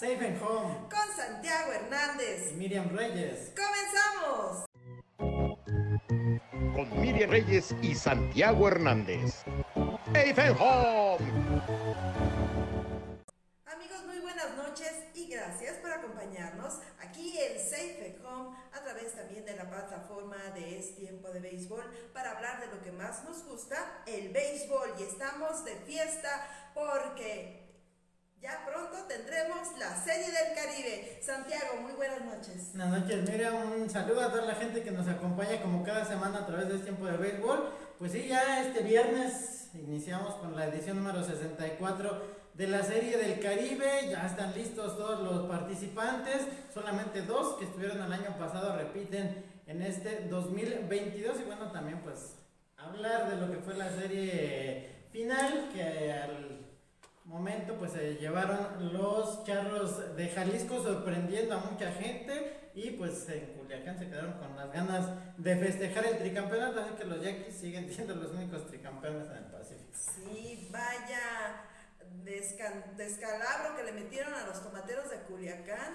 Safe and Home con Santiago Hernández y Miriam Reyes. ¡Comenzamos! Con Miriam Reyes y Santiago Hernández. Safe and Home. Amigos, muy buenas noches y gracias por acompañarnos aquí en Safe at Home a través también de la plataforma de Es Tiempo de Béisbol para hablar de lo que más nos gusta, el béisbol. Y estamos de fiesta porque ya pronto tendremos la Serie del Caribe. Santiago, muy buenas noches. Buenas noches, Miriam. Un saludo a toda la gente que nos acompaña como cada semana a través de Es Tiempo de Béisbol. Pues sí, ya este viernes iniciamos con la edición número 64 de la Serie del Caribe. Ya están listos todos los participantes. Solamente dos que estuvieron el año pasado repiten en este 2022. Y bueno, también pues hablar de lo que fue la serie final, que al momento pues se llevaron los charros de Jalisco sorprendiendo a mucha gente y pues en Culiacán se quedaron con las ganas de festejar el tricampeonato, así que los Yankees siguen siendo los únicos tricampeones en el Pacífico. Sí, vaya descalabro que le metieron a los tomateros de Culiacán.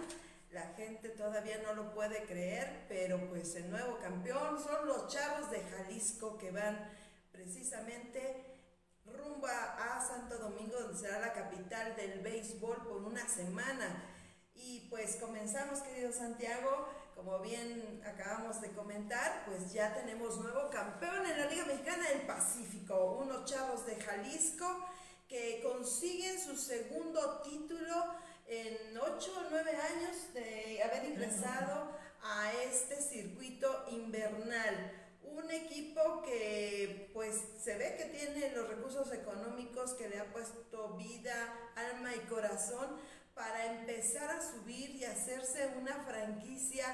La gente todavía no lo puede creer, pero pues el nuevo campeón son los charros de Jalisco que van precisamente rumbo a, Santo Domingo, donde será la capital del béisbol por una semana. Y pues comenzamos, querido Santiago, como bien acabamos de comentar, pues ya tenemos nuevo campeón en la Liga Mexicana del Pacífico, unos chavos de Jalisco que consiguen su segundo título en 8 o 9 años de haber ingresado a este circuito invernal un equipo que pues se ve que tiene los recursos económicos que le ha puesto vida, alma y corazón para empezar a subir y hacerse una franquicia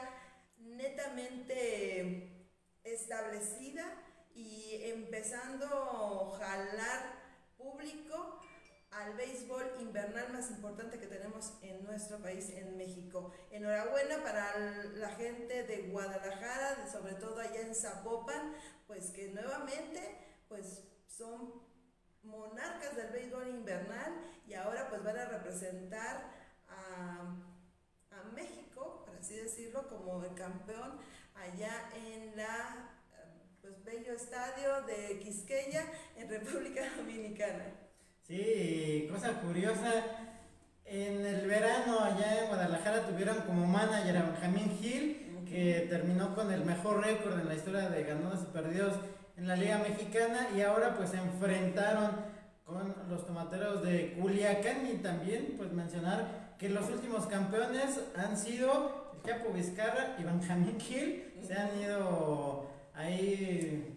netamente establecida y empezando a jalar público al béisbol invernal más importante que tenemos en nuestro país, en México. Enhorabuena para la gente de Guadalajara, sobre todo allá en Zapopan, pues que nuevamente pues son monarcas del béisbol invernal y ahora pues van a representar a, México, por así decirlo, como el campeón allá en la pues bello estadio de Quisqueya en República Dominicana. Sí, cosa curiosa, en el verano allá en Guadalajara tuvieron como manager a Benjamín Gil, que terminó con el mejor récord en la historia de ganados y perdidos en la Liga Mexicana y ahora pues se enfrentaron con los tomateros de Culiacán y también pues mencionar que los últimos campeones han sido el Chapo Vizcarra y Benjamín Gil, se han ido ahí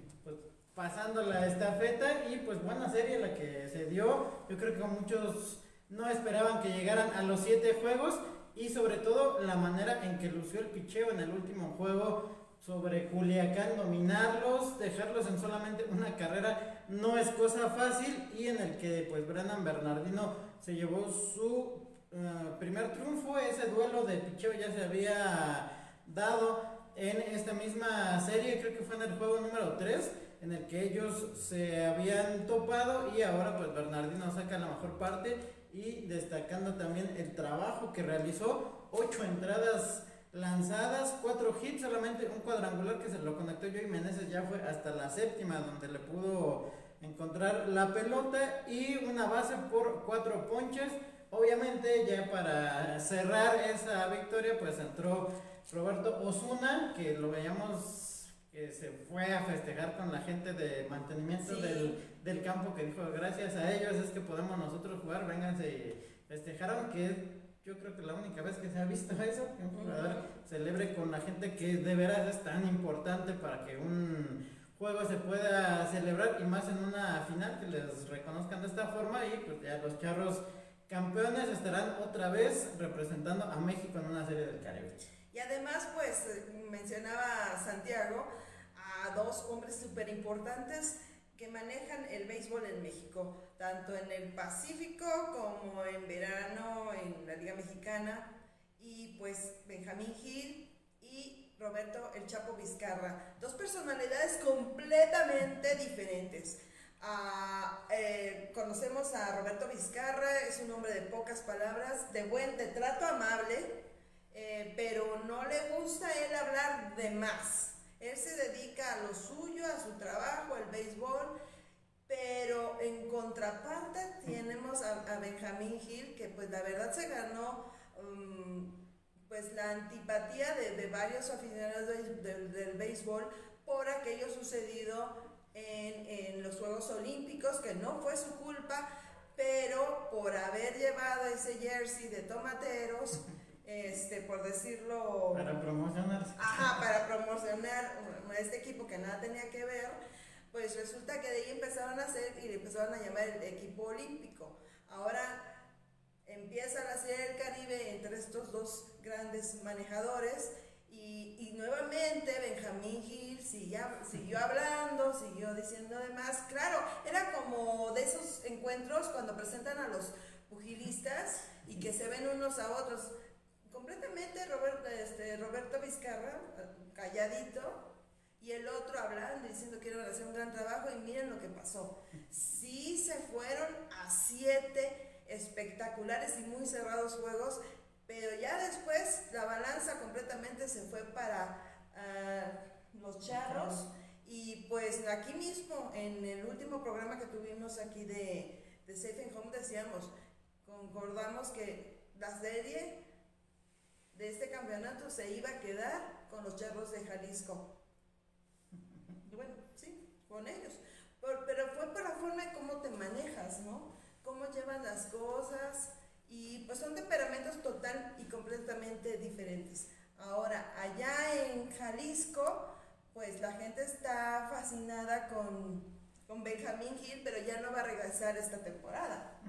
pasando la estafeta y pues buena serie la que se dio. Yo creo que muchos no esperaban que llegaran a los siete juegos y sobre todo la manera en que lució el picheo en el último juego sobre Culiacán, dominarlos, dejarlos en solamente una carrera no es cosa fácil y en el que pues Brennan Bernardino se llevó su eh, primer triunfo, ese duelo de picheo ya se había dado en esta misma serie, creo que fue en el juego número 3 en el que ellos se habían topado y ahora pues Bernardino saca la mejor parte y destacando también el trabajo que realizó, ocho entradas lanzadas, cuatro hits, solamente un cuadrangular que se lo conectó yo y Meneses ya fue hasta la séptima donde le pudo encontrar la pelota y una base por cuatro ponches. Obviamente ya para cerrar esa victoria pues entró Roberto Osuna, que lo veíamos que se fue a festejar con la gente de mantenimiento del, del, campo que dijo gracias a ellos es que podemos nosotros jugar, vénganse y festejaron que yo creo que la única vez que se ha visto eso, que un jugador celebre con la gente que de veras es tan importante para que un juego se pueda celebrar y más en una final que les reconozcan de esta forma y pues ya los charros campeones estarán otra vez representando a México en una serie del Caribe. Y además, pues mencionaba Santiago a dos hombres súper importantes que manejan el béisbol en México, tanto en el Pacífico como en verano en la Liga Mexicana, y pues Benjamín Gil y Roberto El Chapo Vizcarra, dos personalidades completamente diferentes. a, eh, conocemos a Roberto Vizcarra, es un hombre de pocas palabras, de buen, de trato amable, eh, pero no le gusta él hablar de más. Él se dedica a lo suyo, a su trabajo, al béisbol, pero en contraparte tenemos a, Benjamín Gil, que pues la verdad se ganó um, pues la antipatía de, varios aficionados del béisbol por aquello sucedido en, en los Juegos Olímpicos, que no fue su culpa, pero por haber llevado ese jersey de tomateros, este, por decirlo... Para promocionar. Ajá, para promocionar este equipo que nada tenía que ver, pues resulta que de ahí empezaron a hacer y le empezaron a llamar el equipo olímpico. Ahora empieza la Serie del Caribe entre estos dos grandes manejadores y, nuevamente Benjamín Gil siguió, siguió hablando, siguió diciendo demás. Claro, era como de esos encuentros cuando presentan a los pugilistas y que se ven unos a otros. Completamente Robert, este, Roberto Vizcarra, calladito, y el otro hablando, diciendo que iban a hacer un gran trabajo, y miren lo que pasó. Sí se fueron a siete espectaculares y muy cerrados juegos pero ya después la balanza completamente se fue para ah, los charros. Y pues aquí mismo, en el último programa que tuvimos aquí de, de Safe and Home, decíamos, concordamos que la serie de este campeonato se iba a quedar con los charros de Jalisco. bueno, sí, con ellos. pero fue por la forma de cómo te manejas, ¿no? Cómo llevas las cosas y pues son temperamentos total y completamente diferentes. Ahora, allá en Jalisco, pues la gente está fascinada con, con Benjamín Gil, pero ya no va a regresar esta temporada.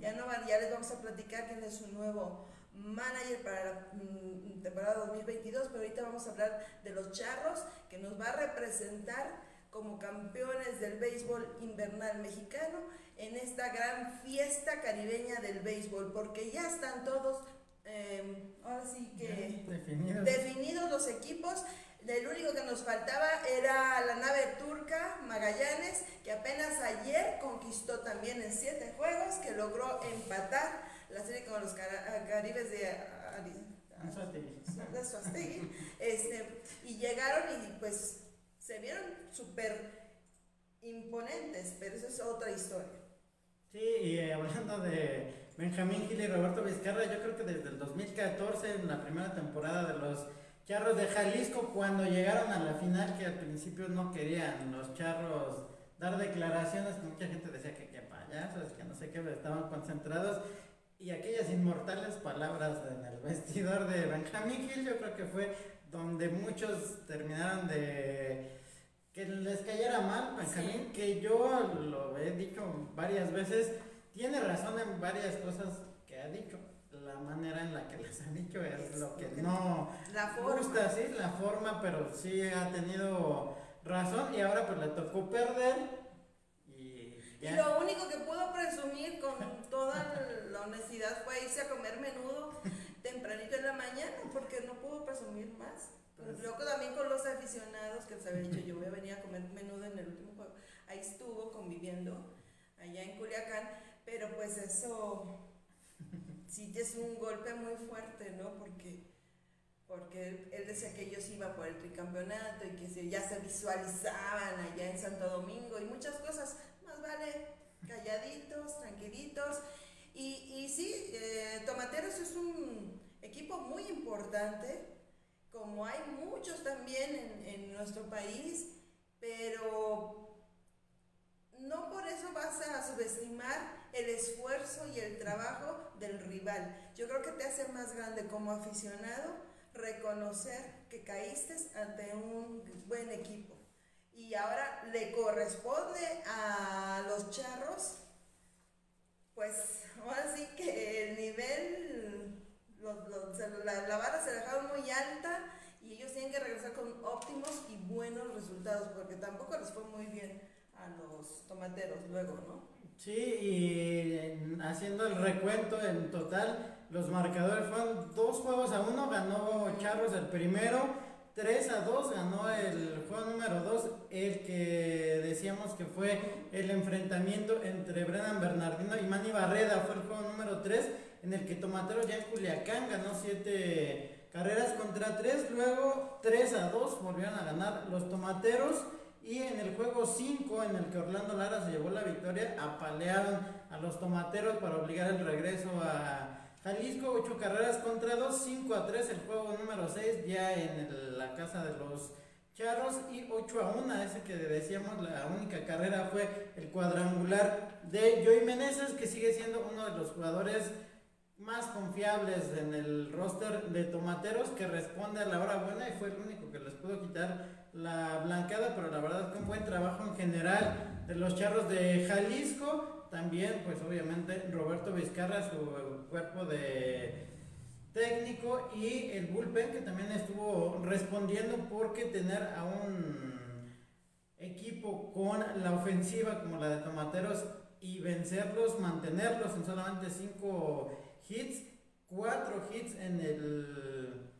Ya no va, ya les vamos a platicar quién es su nuevo manager para la mm, temporada 2022, pero ahorita vamos a hablar de los charros que nos va a representar como campeones del béisbol invernal mexicano en esta gran fiesta caribeña del béisbol, porque ya están todos, em, ahora sí que definidos. los equipos. El único que nos faltaba era la nave turca Magallanes, que apenas ayer conquistó también en siete juegos, que logró empatar la serie con los caribes de, de este, y llegaron y pues se vieron súper imponentes, pero eso es otra historia. Sí, y eh, hablando de Benjamín Gil y Roberto Vizcarra, yo creo que desde el 2014, en la primera temporada de los Charros de Jalisco, cuando llegaron a la final, que al principio no querían los Charros dar declaraciones, mucha gente decía que qué payasos, que no sé qué, estaban concentrados. Y aquellas inmortales palabras en el vestidor de Benjamín Gil, yo creo que fue donde muchos terminaron de que les cayera mal, Benjamín, que yo lo he dicho varias veces, tiene razón en varias cosas que ha dicho. La manera en la que les ha dicho es lo que no la gusta, sí, la forma, pero sí ha tenido razón y ahora pues le tocó perder. Y, lo único que pudo presumir con toda la honestidad fue irse a comer menudo tempranito en la mañana porque no pudo presumir más. Pues luego también con los aficionados que se había dicho yo voy a venir a comer menudo en el último juego. Ahí estuvo conviviendo allá en Culiacán, pero pues eso sí es un golpe muy fuerte, ¿no? Porque, porque él, decía que ellos iban por el tricampeonato y que ya se visualizaban allá en Santo Domingo y muchas cosas. Vale calladitos, tranquilitos. Y, sí, eh, Tomateros es un equipo muy importante como hay muchos también en, nuestro país, pero no por eso vas a subestimar el esfuerzo y el trabajo del rival. Yo creo que te hace más grande como aficionado reconocer que caíste ante un buen equipo. Y ahora le corresponde a los charros, pues ahora sí que el nivel la, la, vara se dejaron muy alta y ellos tienen que regresar con óptimos y buenos resultados, porque tampoco les fue muy bien a los tomateros luego, ¿no? Sí, y haciendo el recuento en total, los marcadores fueron dos juegos a uno, ganó Charros el primero, 3 a 2 ganó el juego número 2, el que decíamos que fue el enfrentamiento entre Brennan Bernardino y Manny Barreda, fue el juego número 3, en el que Tomateros ya en Culiacán ganó 7 carreras contra 3, luego 3 a 2 volvieron a ganar los Tomateros. Y en el juego 5, en el que Orlando Lara se llevó la victoria, apalearon a los tomateros para obligar el regreso a Jalisco. 8 carreras contra 2, 5 a 3, el juego número 6, ya en la casa de los Charros. Y 8 a 1, ese que decíamos, la única carrera fue el cuadrangular de Joey Meneses, que sigue siendo uno de los jugadores más confiables en el roster de tomateros que responde a la hora buena y fue el único que les pudo quitar la blancada, pero la verdad un buen trabajo en general de los charros de Jalisco. También, pues obviamente, Roberto Vizcarra, su cuerpo de técnico y el bullpen que también estuvo respondiendo porque tener a un equipo con la ofensiva como la de Tomateros y vencerlos, mantenerlos en solamente cinco hits, cuatro hits en el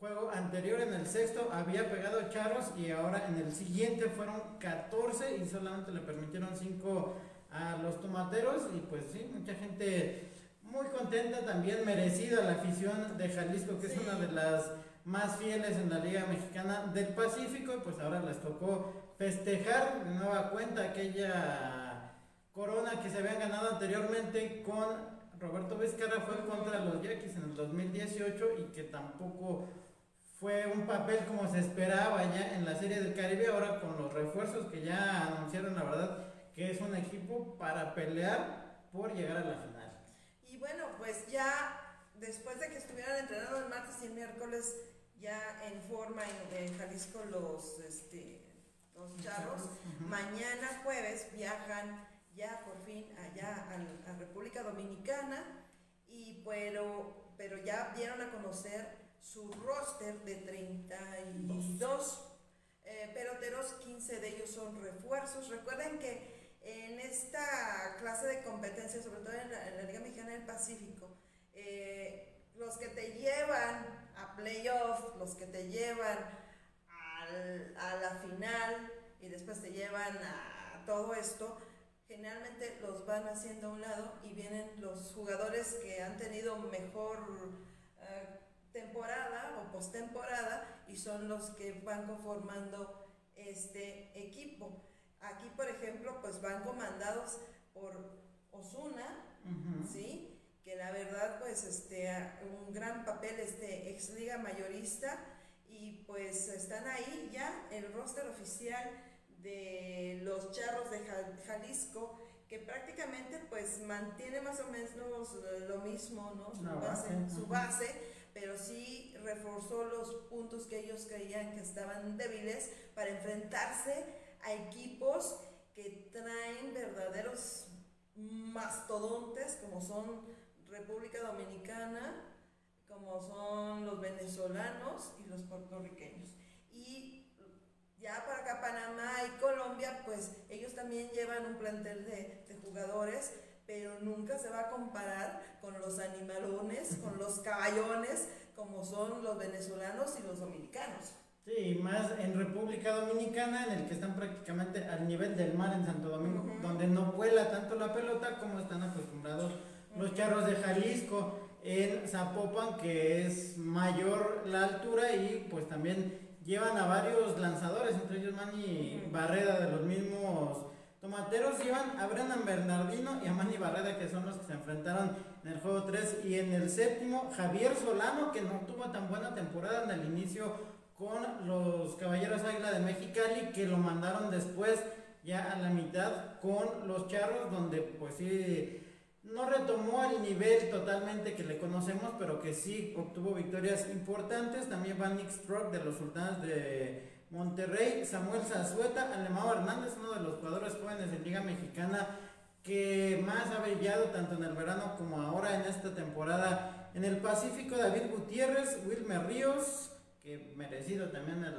juego anterior, en el sexto, había pegado Charros y ahora en el siguiente fueron 14 y solamente le permitieron 5 a los tomateros y pues sí, mucha gente muy contenta, también merecida la afición de Jalisco, que es una de las más fieles en la Liga Mexicana del Pacífico y pues ahora les tocó festejar de nueva cuenta aquella corona que se habían ganado anteriormente con Roberto Vizcarra fue contra los Yankees en el 2018 y que tampoco fue un papel como se esperaba ya en la Serie del Caribe, ahora con los refuerzos que ya anunciaron, la verdad, que es un equipo para pelear por llegar a la final. Y bueno, pues ya después de que estuvieran entrenando el martes y el miércoles ya en forma en, Jalisco los, este, los charros, mañana jueves viajan ya por fin allá a, República Dominicana, y pero, pero ya dieron a conocer su roster de 32 eh, peloteros, 15 de ellos son refuerzos. Recuerden que en esta clase de competencia, sobre todo en la, Liga Mexicana del Pacífico, eh, los que te llevan a playoff, los que te llevan a la final y después te llevan a todo esto, generalmente los van haciendo a un lado y vienen los jugadores que han tenido mejor eh, temporada o postemporada y son los que van conformando este equipo. Aquí, por ejemplo, pues van comandados por Osuna, ¿sí? Que la verdad, pues, este, un gran papel, este, ex liga mayorista, y pues están ahí ya el roster oficial de los charros de Jalisco, que prácticamente pues mantiene más o menos lo mismo, ¿no? Su, base, su base, pero sí reforzó los puntos que ellos creían que estaban débiles para enfrentarse a equipos que traen verdaderos mastodontes como son República Dominicana, como son los venezolanos y los puertorriqueños. Y ya para acá Panamá y Colombia, pues ellos también llevan un plantel de, jugadores, pero nunca se va a comparar con los animalones, con los caballones, como son los venezolanos y los dominicanos. Sí, más en República Dominicana, en el que están prácticamente al nivel del mar en Santo Domingo, donde no vuela tanto la pelota como están acostumbrados los charros de Jalisco. En Zapopan, que es mayor la altura y pues también llevan a varios lanzadores, entre ellos Manny Barreda de los mismos tomateros, llevan a Brennan Bernardino y a Manny Barreda, que son los que se enfrentaron en el juego 3 y en el séptimo, Javier Solano, que no tuvo tan buena temporada en el inicio con los Caballeros Águila de Mexicali, que lo mandaron después ya a la mitad con los Charros, donde pues sí no retomó el nivel totalmente que le conocemos, pero que sí obtuvo victorias importantes. También va Nick Stroke de los Sultanes de Monterrey, Samuel Zazueta, Alemão Hernández, uno de los jugadores jóvenes de Liga Mexicana que más ha brillado tanto en el verano como ahora en esta temporada en el Pacífico, David Gutiérrez, Wilmer Ríos, que merecido también el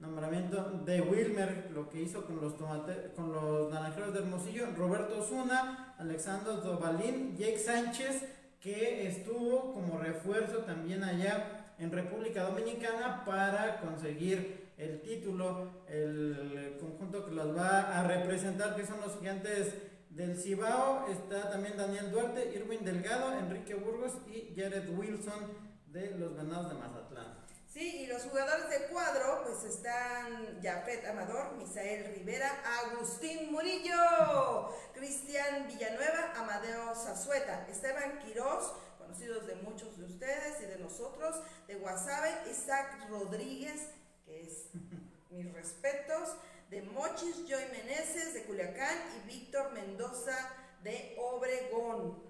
nombramiento de Wilmer, lo que hizo con los, tomate, con los naranjeros de Hermosillo, Roberto Zuna, Alexander Dovalín, Jake Sánchez, que estuvo como refuerzo también allá en República Dominicana para conseguir el título, el conjunto que los va a representar, que son los gigantes del Cibao. Está también Daniel Duarte, Irwin Delgado, Enrique Burgos y Jared Wilson de los Venados de Mazatlán. Sí, y los jugadores de cuadro, pues están Jafet Amador, Misael Rivera, Agustín Murillo, Cristian Villanueva, Amadeo Zazueta, Esteban Quirós, conocidos de muchos de ustedes y de nosotros, de Guasave, Isaac Rodríguez, que es mis respetos, de Mochis, Joy Meneses, de Culiacán, y Víctor Mendoza, de Obregón.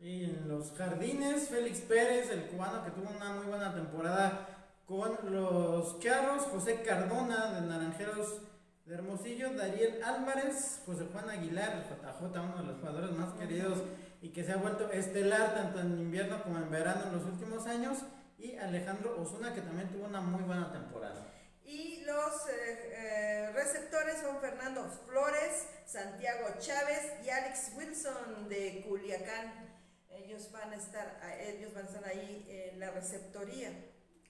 Y en los jardines, Félix Pérez, el cubano que tuvo una muy buena temporada con los Charros, José Cardona de Naranjeros de Hermosillo, Dariel Álvarez, José Juan Aguilar, JJ, uno de los jugadores más queridos y que se ha vuelto estelar tanto en invierno como en verano en los últimos años, y Alejandro Osuna, que también tuvo una muy buena temporada. Y los eh, eh, receptores son Fernando Flores, Santiago Chávez y Alex Wilson de Culiacán. Ellos van a estar, ellos van a estar ahí en la receptoría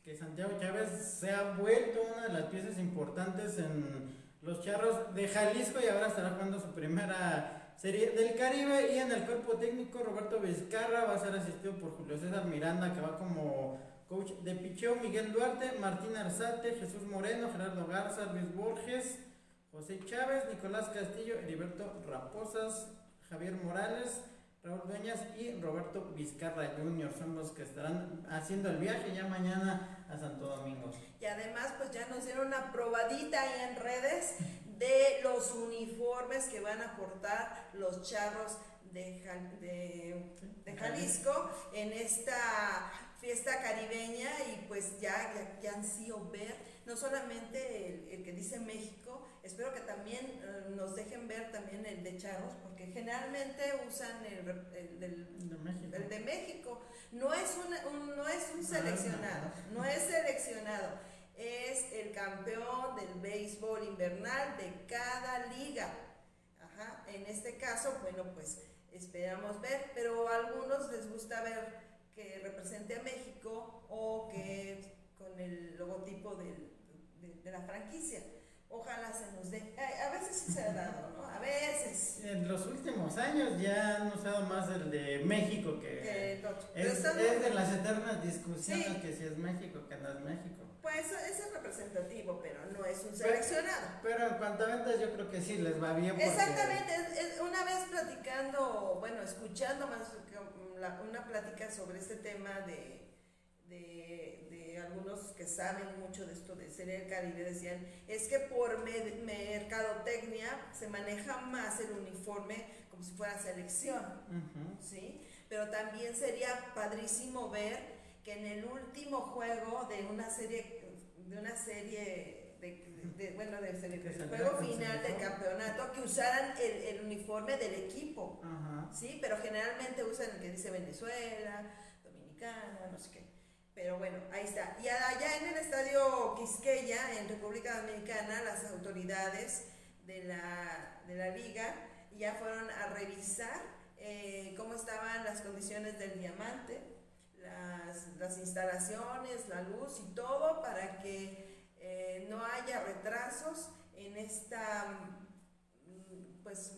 que Santiago Chávez se ha vuelto una de las piezas importantes en los charros de Jalisco y ahora estará jugando su primera serie del Caribe. Y en el cuerpo técnico Roberto Vizcarra va a ser asistido por Julio César Miranda que va como coach de picheo, Miguel Duarte, Martín Arzate, Jesús Moreno, Gerardo Garza, Luis Borges, José Chávez, Nicolás Castillo, Heriberto Raposas, Javier Morales, Raúl Dueñas y Roberto Vizcarra Jr. son los que estarán haciendo el viaje ya mañana a Santo Domingo. Y además pues ya nos dieron una probadita ahí en redes de los uniformes que van a portar los charros de, Jalisco en esta fiesta caribeña y pues ya, ya, han sido ver no solamente el que dice México, Espero que también eh, nos dejen ver también el de charros, porque generalmente usan el, el, de México. No es un, no es un seleccionado, no es seleccionado. Es el campeón del béisbol invernal de cada liga. Ajá. En este caso, bueno, pues esperamos ver, pero a algunos les gusta ver que represente a México o que con el logotipo de la franquicia ojalá se nos dé. A veces sí se ha dado, ¿no? A veces. En los últimos años ya han usado más el de México que. es, de las eternas discusiones que si es México, que no es México. Pues es representativo, pero no es un seleccionado. Pero, en cuanto a ventas, yo creo que sí les va bien. Exactamente. una vez platicando, bueno, escuchando más una plática sobre este tema de de, algunos que saben mucho de esto de Serie del Caribe decían, es que por mercadotecnia se maneja más el uniforme como si fuera selección, ¿sí? Pero también sería padrísimo ver que en el último juego de una serie, de una serie de, bueno, de juego final del campeonato, que usaran el, uniforme del equipo, ¿sí? Pero generalmente usan el que dice Venezuela, Dominicana, no sé qué. Pero bueno, ahí está. Y allá en el estadio Quisqueya, en República Dominicana, las autoridades de la, de la liga ya fueron a revisar eh, cómo estaban las condiciones del diamante, las, las, instalaciones, la luz y todo para que eh, no haya retrasos en esta mm, pues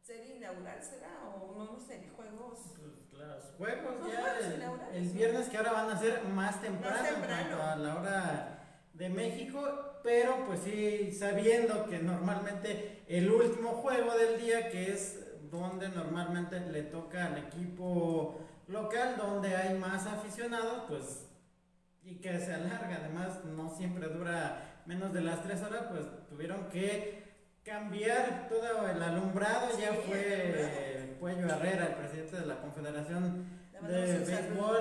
serie inaugural será o no, no sé, juegos los juegos ya el, viernes que ahora van a ser más temprano, a la hora de México, pero pues sí sabiendo que normalmente el último juego del día que es donde normalmente le toca al equipo local donde hay más aficionados, pues y que se alarga, además no siempre dura menos de las tres horas, pues tuvieron que cambiar todo el alumbrado, ya fue Cuello Herrera, el presidente de la Confederación de Béisbol,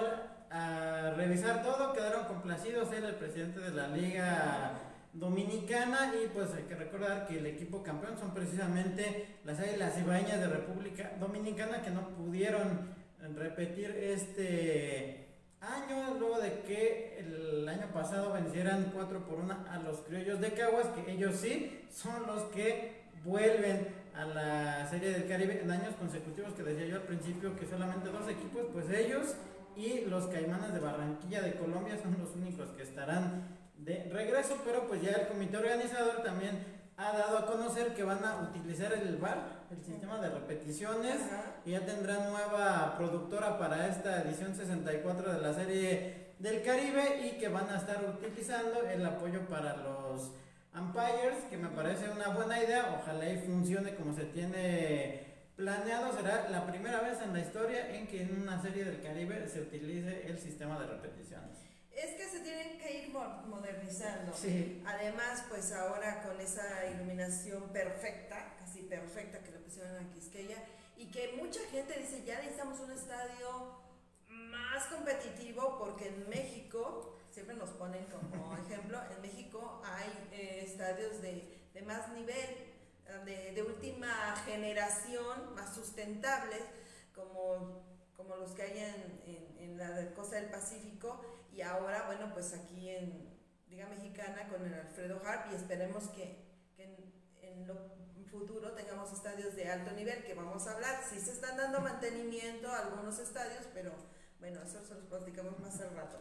a revisar todo, quedaron complacidos, él el presidente de la Liga Dominicana y pues hay que recordar que el equipo campeón son precisamente las Águilas Ibaeñas de República Dominicana que no pudieron repetir este año luego de que el año pasado vencieran 4 por 1 a los criollos de Caguas, que ellos sí son los que vuelven a la Serie del Caribe en años consecutivos, que decía yo al principio que solamente dos equipos, pues ellos y los Caimanes de Barranquilla de Colombia son los únicos que estarán de regreso, pero pues ya el comité organizador también ha dado a conocer que van a utilizar el VAR, el sistema de repeticiones, y ya tendrán nueva productora para esta edición 64 de la serie del Caribe y que van a estar utilizando el apoyo para los umpires, que me parece una buena idea, ojalá y funcione como se tiene planeado, será la primera vez en la historia en que en una serie del Caribe se utilice el sistema de repeticiones. Es que se tienen que ir modernizando. Sí. Además, pues ahora con esa iluminación perfecta, casi perfecta que le pusieron a Quisqueya, y que mucha gente dice, ya necesitamos un estadio más competitivo, porque en México, siempre nos ponen como ejemplo, en México hay eh, estadios de, de, más nivel, de, de última generación, más sustentables, como como los que hay en, en, la costa del Pacífico y ahora, bueno, pues aquí en Liga Mexicana con el Alfredo Harp y esperemos que, que en, en, lo futuro tengamos estadios de alto nivel, que vamos a hablar. Sí se están dando mantenimiento a algunos estadios, pero bueno, eso se los platicamos más al rato.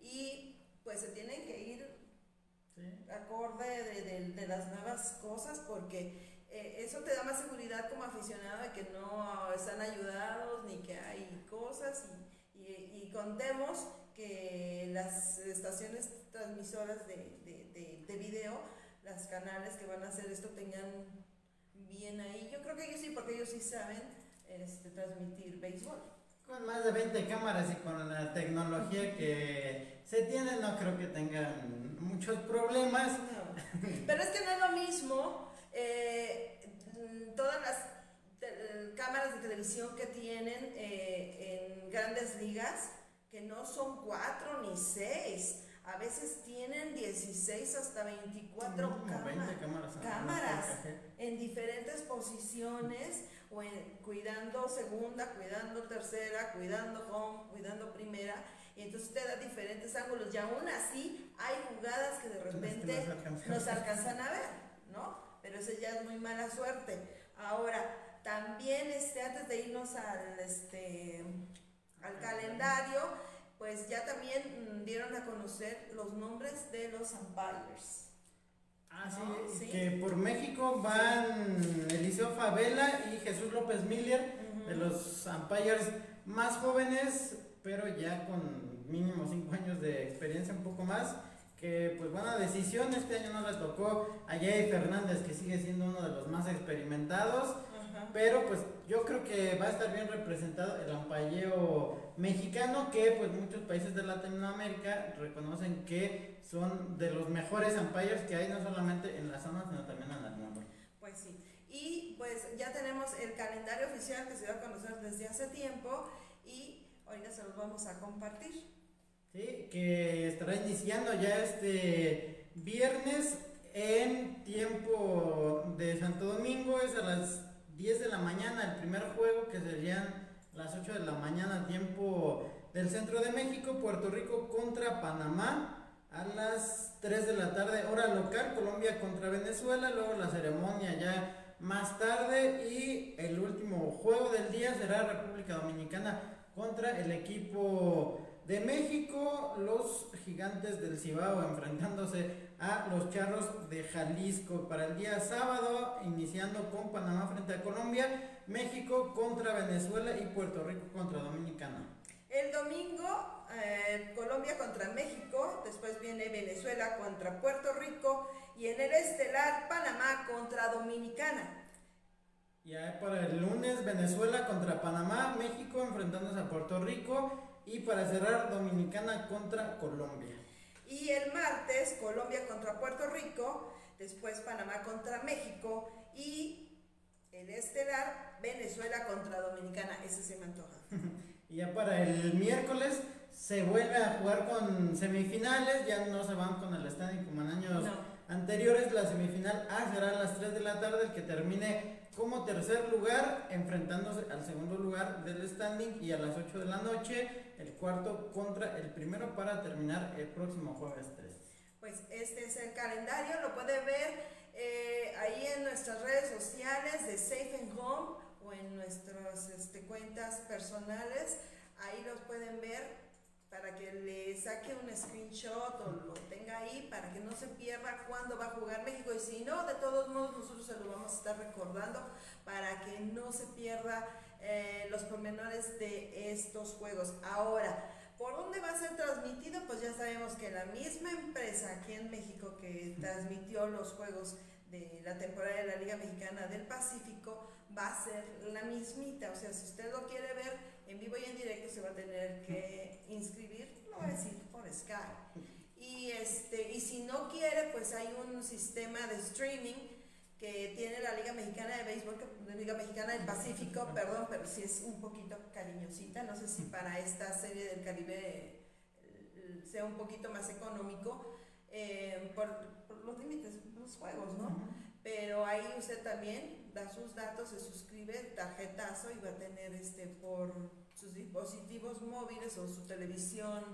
Y pues se tienen que ir acorde de, de, de las nuevas cosas porque eh, eso te da más seguridad como aficionado de que no están ayudados ni que hay cosas y, y, contemos que las estaciones transmisoras de, de, de, video, las canales que van a hacer esto tengan bien ahí. Yo creo que ellos sí, porque ellos sí saben este, transmitir béisbol. Con más de 20 cámaras y con la tecnología que se tiene, no creo que tengan muchos problemas. Pero es que no es lo mismo eh, todas las cámaras de televisión que tienen eh, en grandes ligas, que no son cuatro ni seis, a veces tienen 16 hasta 24 cámaras, en diferentes posiciones, o cuidando segunda, cuidando tercera, cuidando home, cuidando primera, y entonces te da diferentes ángulos, y aún así hay jugadas que de repente nos alcanzan a ver, ¿no? pero eso ya es muy mala suerte. Ahora, también este, antes de irnos al, este, al calendario, pues ya también mm, dieron a conocer los nombres de los umpires. Ah, sí, que por México van Eliseo Favela y Jesús López Miller, de los umpires más jóvenes, pero ya con mínimo 5 años de experiencia, un poco más que pues buena decisión, este año no le tocó a Jay Fernández, que sigue siendo uno de los más experimentados, pero pues yo creo que va a estar bien representado el ampalleo mexicano, que pues muchos países de Latinoamérica reconocen que son de los mejores umpires que hay, no solamente en la zona, sino también en el mundo. Pues sí, y pues ya tenemos el calendario oficial que se va a conocer desde hace tiempo y ahorita se los vamos a compartir que estará iniciando ya este viernes en tiempo de Santo Domingo, es a las 10 de la mañana el primer juego, que serían las 8 de la mañana, tiempo del centro de México, Puerto Rico contra Panamá. A las 3 de la tarde, hora local, Colombia contra Venezuela, luego la ceremonia ya más tarde y el último juego del día será República Dominicana contra el equipo de México, los gigantes del Cibao enfrentándose a los charros de Jalisco para el día sábado, iniciando con Panamá frente a Colombia, México contra Venezuela y Puerto Rico contra Dominicana. El domingo, eh, Colombia contra México, después viene Venezuela contra Puerto Rico y en el estelar Panamá contra Dominicana. Ya para el lunes, Venezuela contra Panamá, México enfrentándose a Puerto Rico y para cerrar, Dominicana contra Colombia. Y el martes, Colombia contra Puerto Rico, después Panamá contra México y el estelar, Venezuela contra Dominicana. Ese se me antoja. y ya para el miércoles se vuelve a jugar con semifinales, ya no se van con el standing como en años anteriores. La semifinal A será a las 3 de la tarde, el que termine como tercer lugar, enfrentándose al segundo lugar del standing y a las 8 de la noche, el cuarto contra el primero para terminar el próximo jueves 3. Pues este es el calendario, lo puede ver eh, ahí en nuestras redes sociales de Safe and Home o en nuestras este, cuentas personales, ahí los pueden ver que le saque un screenshot o lo tenga ahí para que no se pierda cuándo va a jugar México y si no, de todos modos nosotros se lo vamos a estar recordando para que no se pierda eh, los pormenores de estos juegos. Ahora, ¿Por dónde va a ser transmitido? Pues ya sabemos que la misma empresa aquí en México que transmitió los juegos de la temporada de la Liga Mexicana del Pacífico va a ser la mismita. O sea, si usted lo quiere ver en vivo y en directo, se va a tener que inscribir, lo voy a decir, por Skype. Y, este, y si no quiere, pues hay un sistema de streaming que tiene la Liga Mexicana de Béisbol, la Liga Mexicana del Pacífico, perdón, pero sí es un poquito cariñosita. No sé si para esta serie del Caribe eh, sea un poquito más económico eh, por, los límites, los juegos, ¿no? Pero ahí usted también da sus datos, se suscribe, tarjetazo y va a tener este por sus dispositivos móviles o su televisión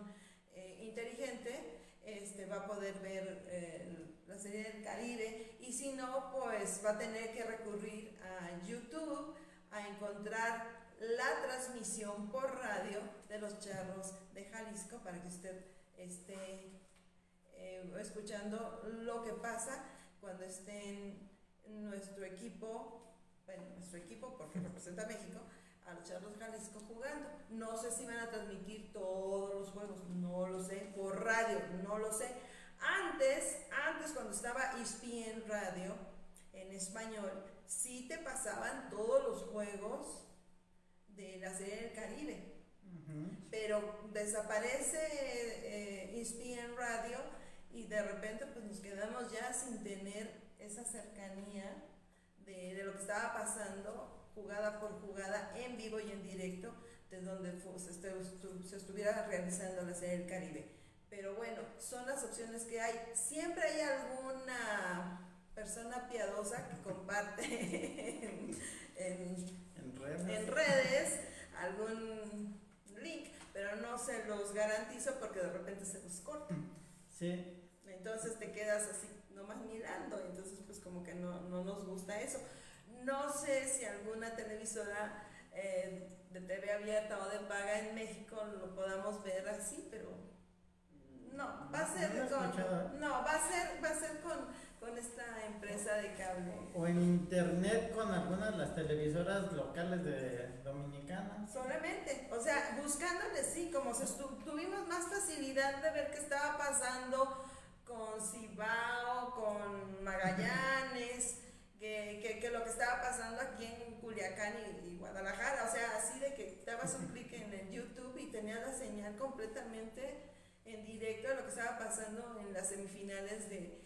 eh, inteligente, este va a poder ver la serie del Caribe. Y si no, pues va a tener que recurrir a YouTube a encontrar la transmisión por radio de los charros de Jalisco para que usted esté eh, escuchando lo que pasa cuando estén nuestro equipo, bueno, nuestro equipo porque representa a México, a los charros Jalisco jugando. No sé si van a transmitir todos los juegos, no lo sé, por radio, no lo sé antes, antes cuando estaba ESPN Radio en español, sí te pasaban todos los juegos de la serie del Caribe. Pero desaparece eh, ESPN Radio y de repente pues nos quedamos ya sin tener esa cercanía de, de lo que estaba pasando jugada por jugada en vivo y en directo de donde se, se estuviera realizando la serie del Caribe. Pero bueno, son las opciones que hay. Siempre hay alguna persona piadosa que comparte en, redes. algún link, pero no se los garantizo porque de repente se los corta. Sí. Entonces te quedas así nomás mirando, entonces pues como que no, nos gusta eso. No sé si alguna televisora eh, de TV abierta o de paga en México lo podamos ver así, pero no, va a ser con. No, va a ser, va a ser con, con esta empresa de cable. O en internet con algunas de las televisoras locales de Dominicana. Solamente, o sea, buscándole sí, como se tuvimos más facilidad de ver qué estaba pasando con Cibao, con Magallanes. Que, que, que, lo que estaba pasando aquí en Culiacán y, y, Guadalajara, o sea, así de que dabas un clic en el YouTube y tenías la señal completamente en directo a lo que estaba pasando en las semifinales de,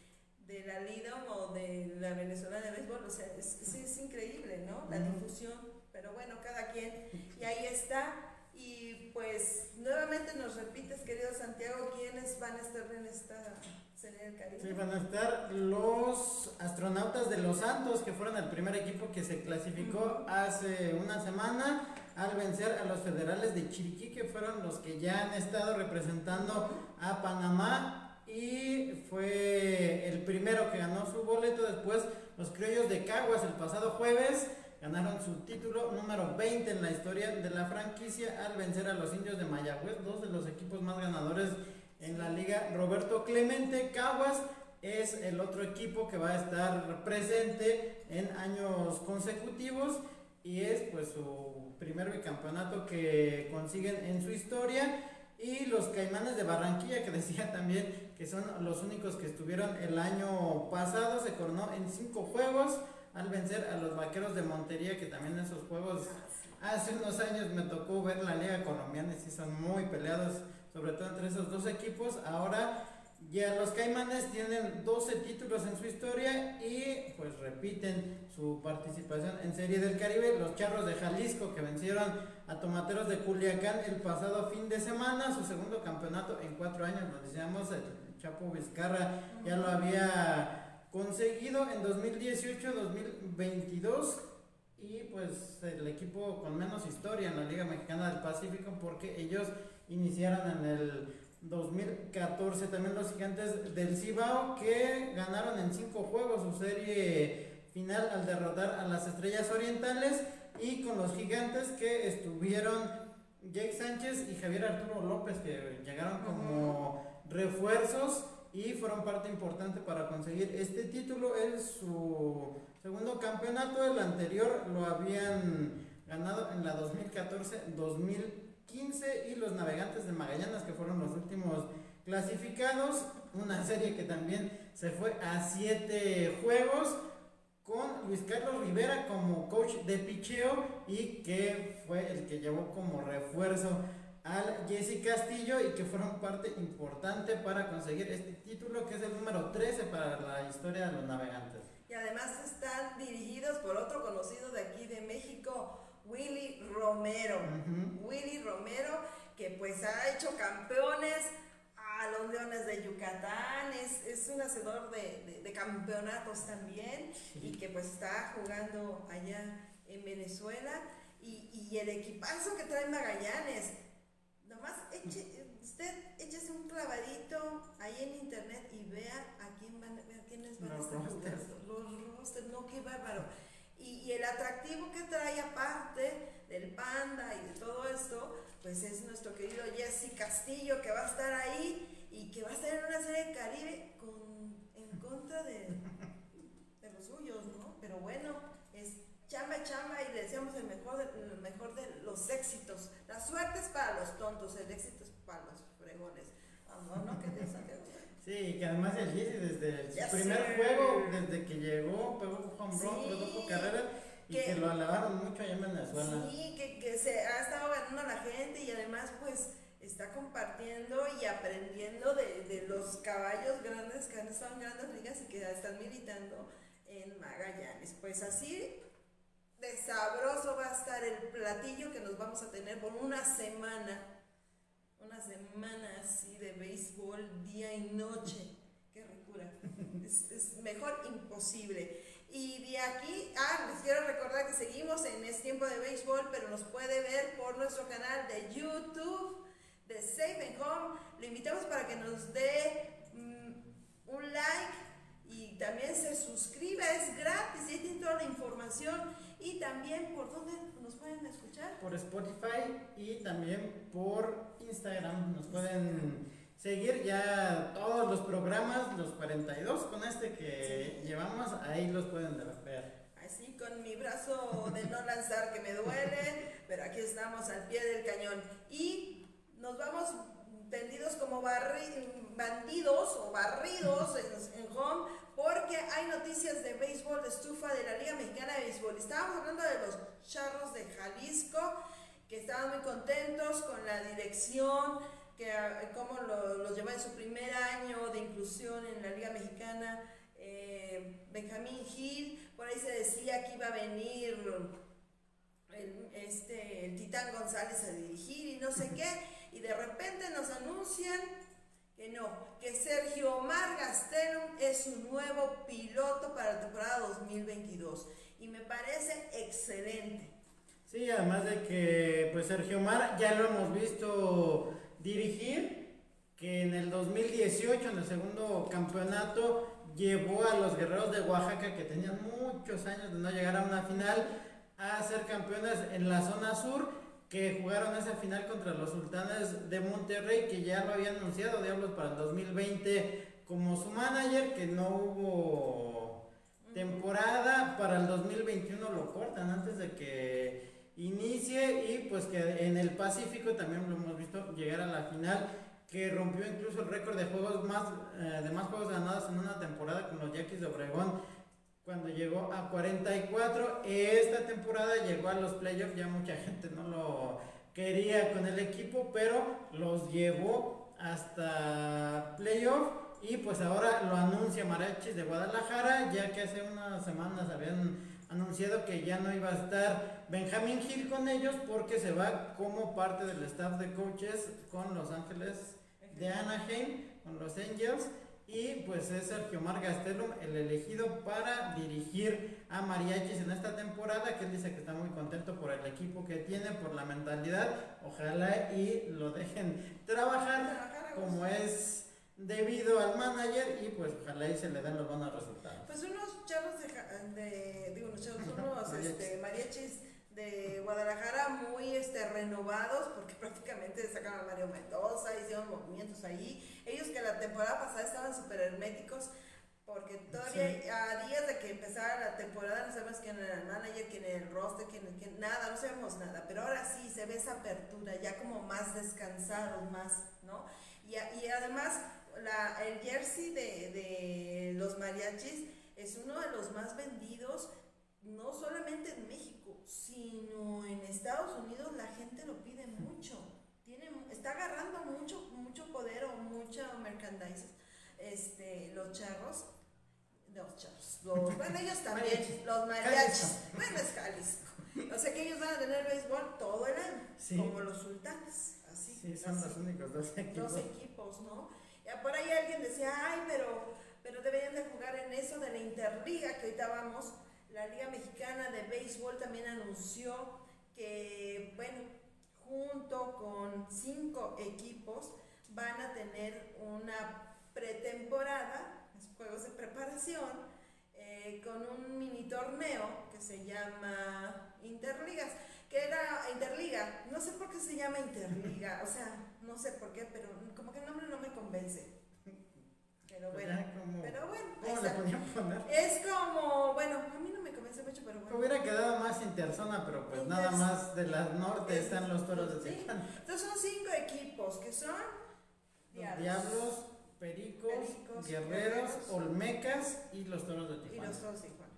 de la Lidom o de la Venezuela de béisbol. O sea, es, es, increíble, ¿no? La difusión. Pero bueno, cada quien. Y ahí está. Y pues nuevamente nos repites, querido Santiago, quiénes van a estar en esta del Caribe. Sí, van a estar los astronautas de Los Santos, que fueron el primer equipo que se clasificó hace una semana al vencer a los federales de Chiriquí, que fueron los que ya han estado representando a Panamá y fue el primero que ganó su boleto. Después los criollos de Caguas el pasado jueves ganaron su título número 20 en la historia de la franquicia al vencer a los indios de Mayagüez, dos de los equipos más ganadores en la liga. Roberto Clemente Caguas es el otro equipo que va a estar presente en años consecutivos y es pues su primer bicampeonato que consiguen en su historia. Y los Caimanes de Barranquilla que decía también que son los únicos que estuvieron el año pasado se coronó en cinco juegos al vencer a los Vaqueros de Montería que también en esos juegos hace unos años me tocó ver la liga colombiana y sí son muy peleados sobre todo entre esos dos equipos ahora ya los Caimanes tienen 12 títulos en su historia y pues repiten su participación en Serie del Caribe. Los Charros de Jalisco que vencieron a Tomateros de Culiacán el pasado fin de semana, su segundo campeonato en cuatro años, lo decíamos, el Chapo Vizcarra ya lo había conseguido en 2018-2022 y pues el equipo con menos historia en la Liga Mexicana del Pacífico porque ellos iniciaron en el 2014 también los gigantes del Cibao que ganaron en cinco juegos su serie final al derrotar a las estrellas orientales y con los gigantes que estuvieron Jake Sánchez y Javier Arturo López que llegaron como refuerzos y fueron parte importante para conseguir este título. Es su segundo campeonato, el anterior lo habían ganado en la 2014-2015 y los navegantes de Magallanes que fueron los últimos clasificados, una serie que también se fue a siete juegos con Luis Carlos Rivera como coach de picheo y que fue el que llevó como refuerzo al Jesse Castillo y que fueron parte importante para conseguir este título que es el número 13 para la historia de los navegantes. Y además están dirigidos por otro conocido de aquí de México, Willy Romero. Willy Romero que pues ha hecho campeones a los Leones de Yucatán, es, es un hacedor de, de, campeonatos también y que pues está jugando allá en Venezuela y, y, el equipazo que trae Magallanes. Nomás eche, usted échese un clavadito ahí en internet y vea a quién van, a quiénes van a estar jugando. Los rosters, no, qué bárbaro. Y, el atractivo que trae aparte del panda y de todo esto, pues es nuestro querido Jesse Castillo que va a estar ahí y que va a estar en una serie de Caribe con, en contra de, de los suyos, ¿no? Pero bueno, es chamba, chamba y le deseamos el mejor, el mejor de los éxitos. La suerte es para los tontos, el éxito es para los fregones. ¿No? ¿No? ¿Qué te Sí, que además el Jesse desde su primer juego, desde que llegó, pegó home run, sí, produjo carrera y que, lo alabaron mucho allá en Venezuela. Sí, que, que se ha estado ganando a la gente y además pues está compartiendo y aprendiendo de, de los caballos grandes que han estado en grandes ligas y que están militando en Magallanes. Pues así de sabroso va a estar el platillo que nos vamos a tener por una semana una semana así de béisbol día y noche. Qué ricura. Es, mejor imposible. Y de aquí, ah, les quiero recordar que seguimos en Es Tiempo de Béisbol, pero nos puede ver por nuestro canal de YouTube de Safe and Home. Le invitamos para que nos dé mm, un like y también se suscriba, es gratis y tiene toda la información. Y también, ¿por dónde nos pueden escuchar? Por Spotify y también por Instagram. Nos pueden seguir ya todos los programas, los 42 con este que llevamos, ahí los pueden ver. Así con mi brazo de no lanzar que me duele, pero aquí estamos al pie del cañón. Y nos vamos tendidos como bandidos o barridos en, home, porque hay noticias de béisbol de estufa de la Liga Mexicana de Béisbol. Estábamos hablando de los charros de Jalisco, que estaban muy contentos con la dirección, que ah, cómo los llevó en su primer año de inclusión en la Liga Mexicana. Eh, Benjamín Gil, por ahí se decía que iba a venir este, el Titán González a dirigir y no sé qué, y de repente nos anuncian que no, que Sergio Omar Gastelum es su nuevo piloto para la temporada 2022 y me parece excelente. Sí, además de que pues Sergio Omar ya lo hemos visto dirigir, que en el 2018 en el segundo campeonato llevó a los guerreros de Oaxaca que tenían muchos años de no llegar a una final a ser campeones en la zona sur, que jugaron esa final contra los sultanes de Monterrey, que ya lo habían anunciado Diablos para el 2020 como su manager, que no hubo temporada, para el 2021 lo cortan antes de que inicie y pues que en el Pacífico también lo hemos visto llegar a la final que rompió incluso el récord de juegos más eh, de más juegos ganados en una temporada con los Yaquis de Obregón cuando llegó a 44. Esta temporada llegó a los playoffs, ya mucha gente no lo quería con el equipo, pero los llevó hasta playoff y pues ahora lo anuncia Marachis de Guadalajara, ya que hace unas semanas habían anunciado que ya no iba a estar Benjamín Gil con ellos porque se va como parte del staff de coaches con Los Ángeles de Anaheim, con los Angels y pues es Sergio Mar Gastelum el elegido para dirigir a Mariachis en esta temporada, que él dice que está muy contento por el equipo que tiene, por la mentalidad, ojalá y lo dejen trabajar como es debido al manager y pues ojalá y se le den los buenos resultados. Pues unos chavos de, de digo, unos, chavos, unos este, mariachis de Guadalajara muy este, renovados porque prácticamente sacaron a Mario Mendoza, hicieron movimientos ahí. Ellos que la temporada pasada estaban súper herméticos porque todavía a días de que empezara la temporada no sabemos quién era el manager, quién era el roster, quién, quién nada, no sabemos nada. Pero ahora sí se ve esa apertura, ya como más descansados, más, ¿no? Y, y además la, el jersey de, de los mariachis es uno de los más vendidos no solamente en México, sino en Estados Unidos la gente lo pide mucho. Tiene, está agarrando mucho, mucho poder o mucho merchandise. Este, los charros, los charros, los, bueno, ellos también, los mariachis, bueno, es Jalisco. O sea que ellos van a tener béisbol todo el año, como los sultanes. Así, sí, son los únicos dos equipos. Dos equipos, ¿no? Ya por ahí alguien decía, ay, pero, pero deberían de jugar en eso de la Interliga que ahorita vamos la Liga Mexicana de Béisbol también anunció que, bueno, junto con cinco equipos van a tener una pretemporada, juegos de preparación, eh, con un mini torneo que se llama Interligas, que era Interliga, no sé por qué se llama Interliga, o sea, no sé por qué, pero como que el nombre no me convence. Pero pues bueno, pero bueno. ¿Cómo le podían poner? Es como, bueno, a mí pero bueno. Hubiera quedado más interzona, pero pues nada más de la norte están los toros de Tijuana. Entonces son cinco equipos que son Diablos, Diablos Pericos, Guerreros, Olmecas y los toros de Tijuana. Y los toros de Tijuana.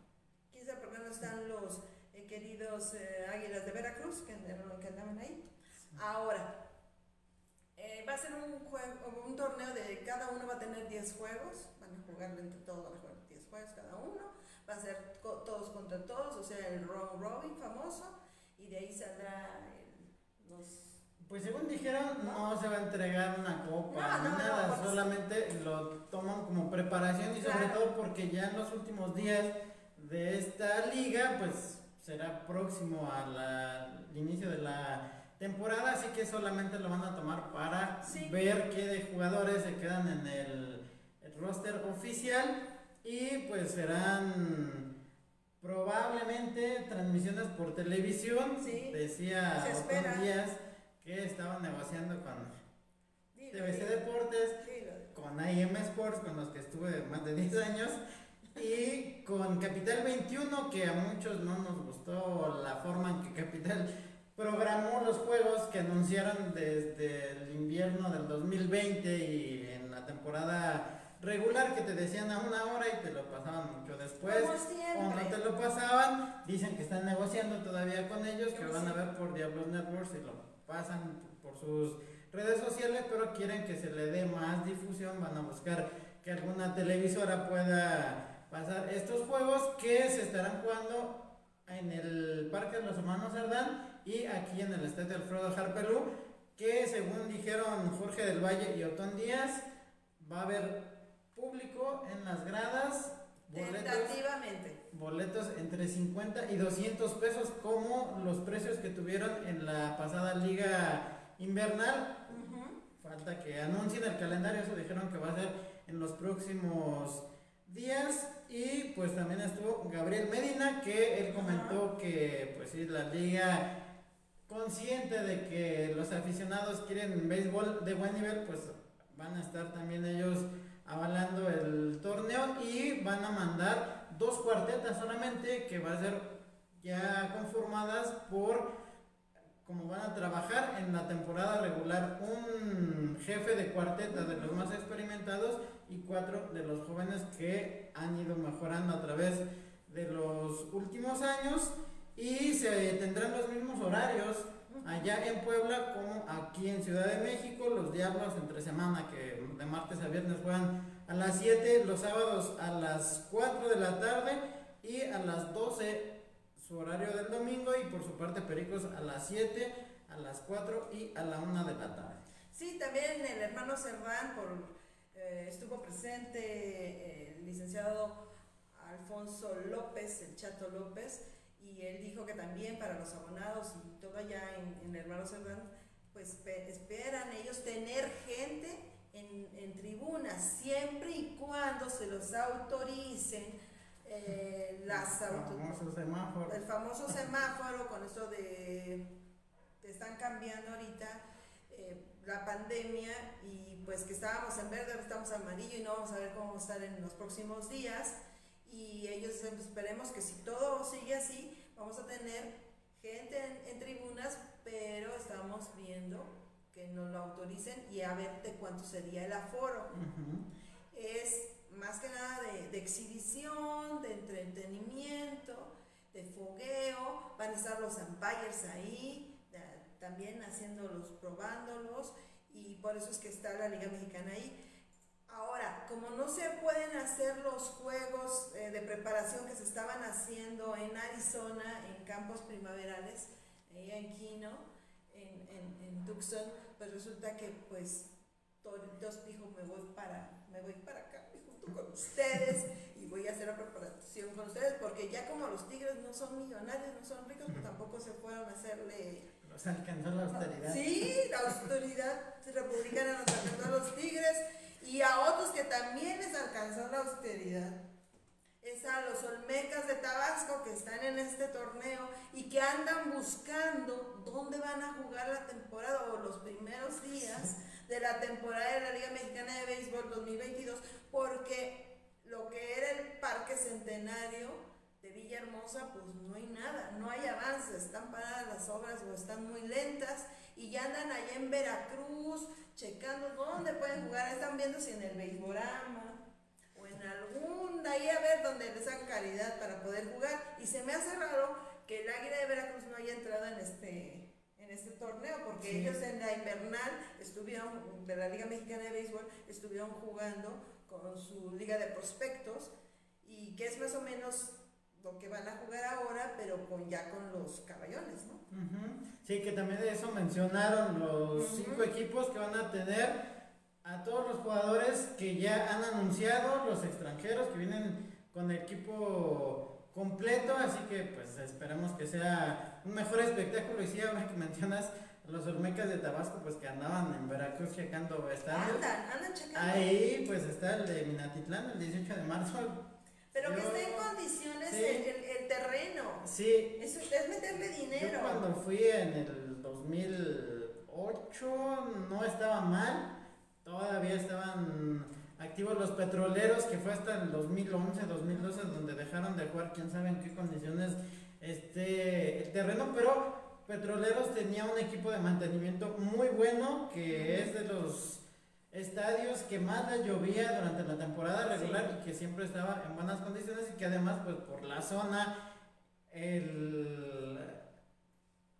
Quizá porque no están los eh, queridos eh, Águilas de Veracruz que, que andaban ahí. Ahora, eh, va a ser un, juego, un torneo de cada uno va a tener 10 juegos, van a jugar entre todos 10 juegos cada uno, va a ser todos contra todos, o sea, el round robin famoso, y de ahí saldrá el, los... Pues según dijeron, no, se va a entregar una copa ni nada, solamente lo toman como preparación y sobre todo porque ya en los últimos días de esta liga, pues será próximo al inicio de la temporada, así que solamente lo van a tomar para ver qué de jugadores se quedan en el, roster oficial y pues serán probablemente transmisiones por televisión. Decía Otón Díaz que estaban negociando con TVC Deportes, con IM Sports, con los que estuve más de 10 años. Y con Capital 21, que a muchos no nos gustó la forma en que Capital programó los juegos que anunciaron desde el invierno del 2020 y en la temporada regular que te decían a una hora y te lo pasaban mucho después. O no te lo pasaban dicen que están negociando todavía con ellos que van a ver por Diablos Networks y lo pasan por sus redes sociales pero quieren que se le dé más difusión. Van a buscar que alguna televisora pueda pasar estos juegos que se estarán jugando en el Parque de los Hermanos Cerdán y aquí en el estadio Alfredo Harpelú, que según dijeron Jorge del Valle y Otón Díaz, va a haber público en las gradas. Boletos, boletos entre 50 y 200 pesos como los precios que tuvieron en la pasada liga invernal. Falta que anuncien el calendario, eso dijeron que va a ser en los próximos días. Y pues también estuvo Gabriel Medina, que él comentó que pues sí, la liga consciente de que los aficionados quieren béisbol de buen nivel, pues van a estar también ellos avalando el torneo y van a mandar dos cuartetas solamente que va a ser ya conformadas por como van a trabajar en la temporada regular un jefe de cuarteta de los más experimentados y cuatro de los jóvenes que han ido mejorando a través de los últimos años y se tendrán los mismos horarios allá en Puebla como aquí en Ciudad de México. Los Diablos entre semana que de martes a viernes juegan a las 7, los sábados a las 4 de la tarde y a las 12 su horario del domingo y por su parte Pericos a las 7, a las 4 y a la 1 de la tarde. Sí, también el hermano Cerdán por, eh, estuvo presente eh, el licenciado Alfonso López, el Chato López, y él dijo que también para los abonados y todo allá en, en Hermano Cerdán, pues esperan ellos tener gente en, en tribunas, siempre y cuando se los autoricen eh, las El famoso semáforo. el famoso semáforo con eso de te están cambiando ahorita eh, la pandemia y pues que estábamos en verde, ahora estamos amarillo y no vamos a ver cómo vamos a estar en los próximos días y ellos pues, esperemos que si todo sigue así vamos a tener gente en, en tribunas pero estamos viendo que nos lo autoricen y a ver de cuánto sería el aforo. Es más que nada de, de exhibición, de entretenimiento, de fogueo, van a estar los umpires ahí, da- también haciéndolos, probándolos, y por eso es que está la Liga Mexicana ahí. Ahora, como no se pueden hacer los juegos eh, de preparación que se estaban haciendo en Arizona, en campos primaverales, ahí en Kino, en, en, en Tucson, pues resulta que pues Toritos dijo, me voy para, me voy para acá junto con ustedes y voy a hacer la preparación con ustedes, porque ya como los tigres no son millonarios, no son ricos, pues tampoco se fueron a hacerle Los alcanzó la austeridad. Sí, la autoridad republicana nos alcanzó a los tigres y a otros que también les alcanzó la austeridad. Es a los Olmecas de Tabasco que están en este torneo y que andan buscando dónde van a jugar la temporada o los primeros días de la temporada de la Liga Mexicana de Béisbol 2022, porque lo que era el Parque Centenario de Villahermosa, pues no hay nada, no hay avances, están paradas las obras o están muy lentas y ya andan allá en Veracruz checando dónde pueden jugar, están viendo si en el Beisborama o en algún de ahí a ver donde les hagan caridad para poder jugar y se me hace raro que el Águila de Veracruz no haya entrado en este en este torneo porque Sí. ellos en la invernal estuvieron de la Liga Mexicana de Béisbol estuvieron jugando con su liga de prospectos y que es más o menos lo que van a jugar ahora pero con ya con los caballones ¿no? Sí, que también de eso mencionaron los cinco equipos que van a tener a todos los jugadores que ya han anunciado, los extranjeros que vienen con equipo completo, así que pues esperamos que sea un mejor espectáculo y sí, ahora que mencionas los Olmecas de Tabasco, pues que andaban en Veracruz checando estadios. andan andan checando Ahí pues está el de Minatitlán el 18 de marzo. Pero que Yo- esté en condiciones Sí. el, el- el terreno. Sí, es, es meterle Yo dinero. cuando fui en el 2008 no estaba mal, todavía estaban activos los petroleros, que fue hasta el 2011, 2012 donde dejaron de jugar, quién sabe en qué condiciones este el terreno, pero Petroleros tenía un equipo de mantenimiento muy bueno, que es de los estadios que más le llovía durante la temporada regular y que siempre estaba en buenas condiciones y que además pues por la zona el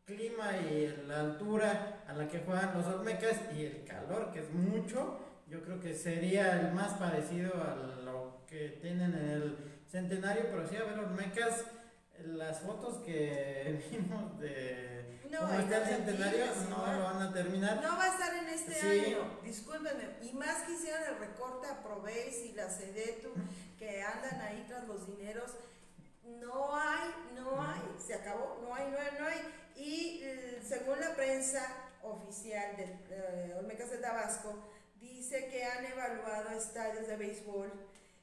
clima y la altura a la que juegan los Olmecas y el calor que es mucho, yo creo que sería el más parecido a lo que tienen en el centenario, pero sí a ver Olmecas las fotos que vimos de No, cómo está el centenario no lo van a terminar. No va a estar en este Sí. año, discúlpenme. Y más que hicieron el recorte a Proveis y la Sedetu, que andan ahí tras los dineros. No hay, no hay, se acabó, no hay, no hay, no hay. Y eh, según la prensa oficial de eh, Olmecas de Tabasco, dice que han evaluado estadios de béisbol.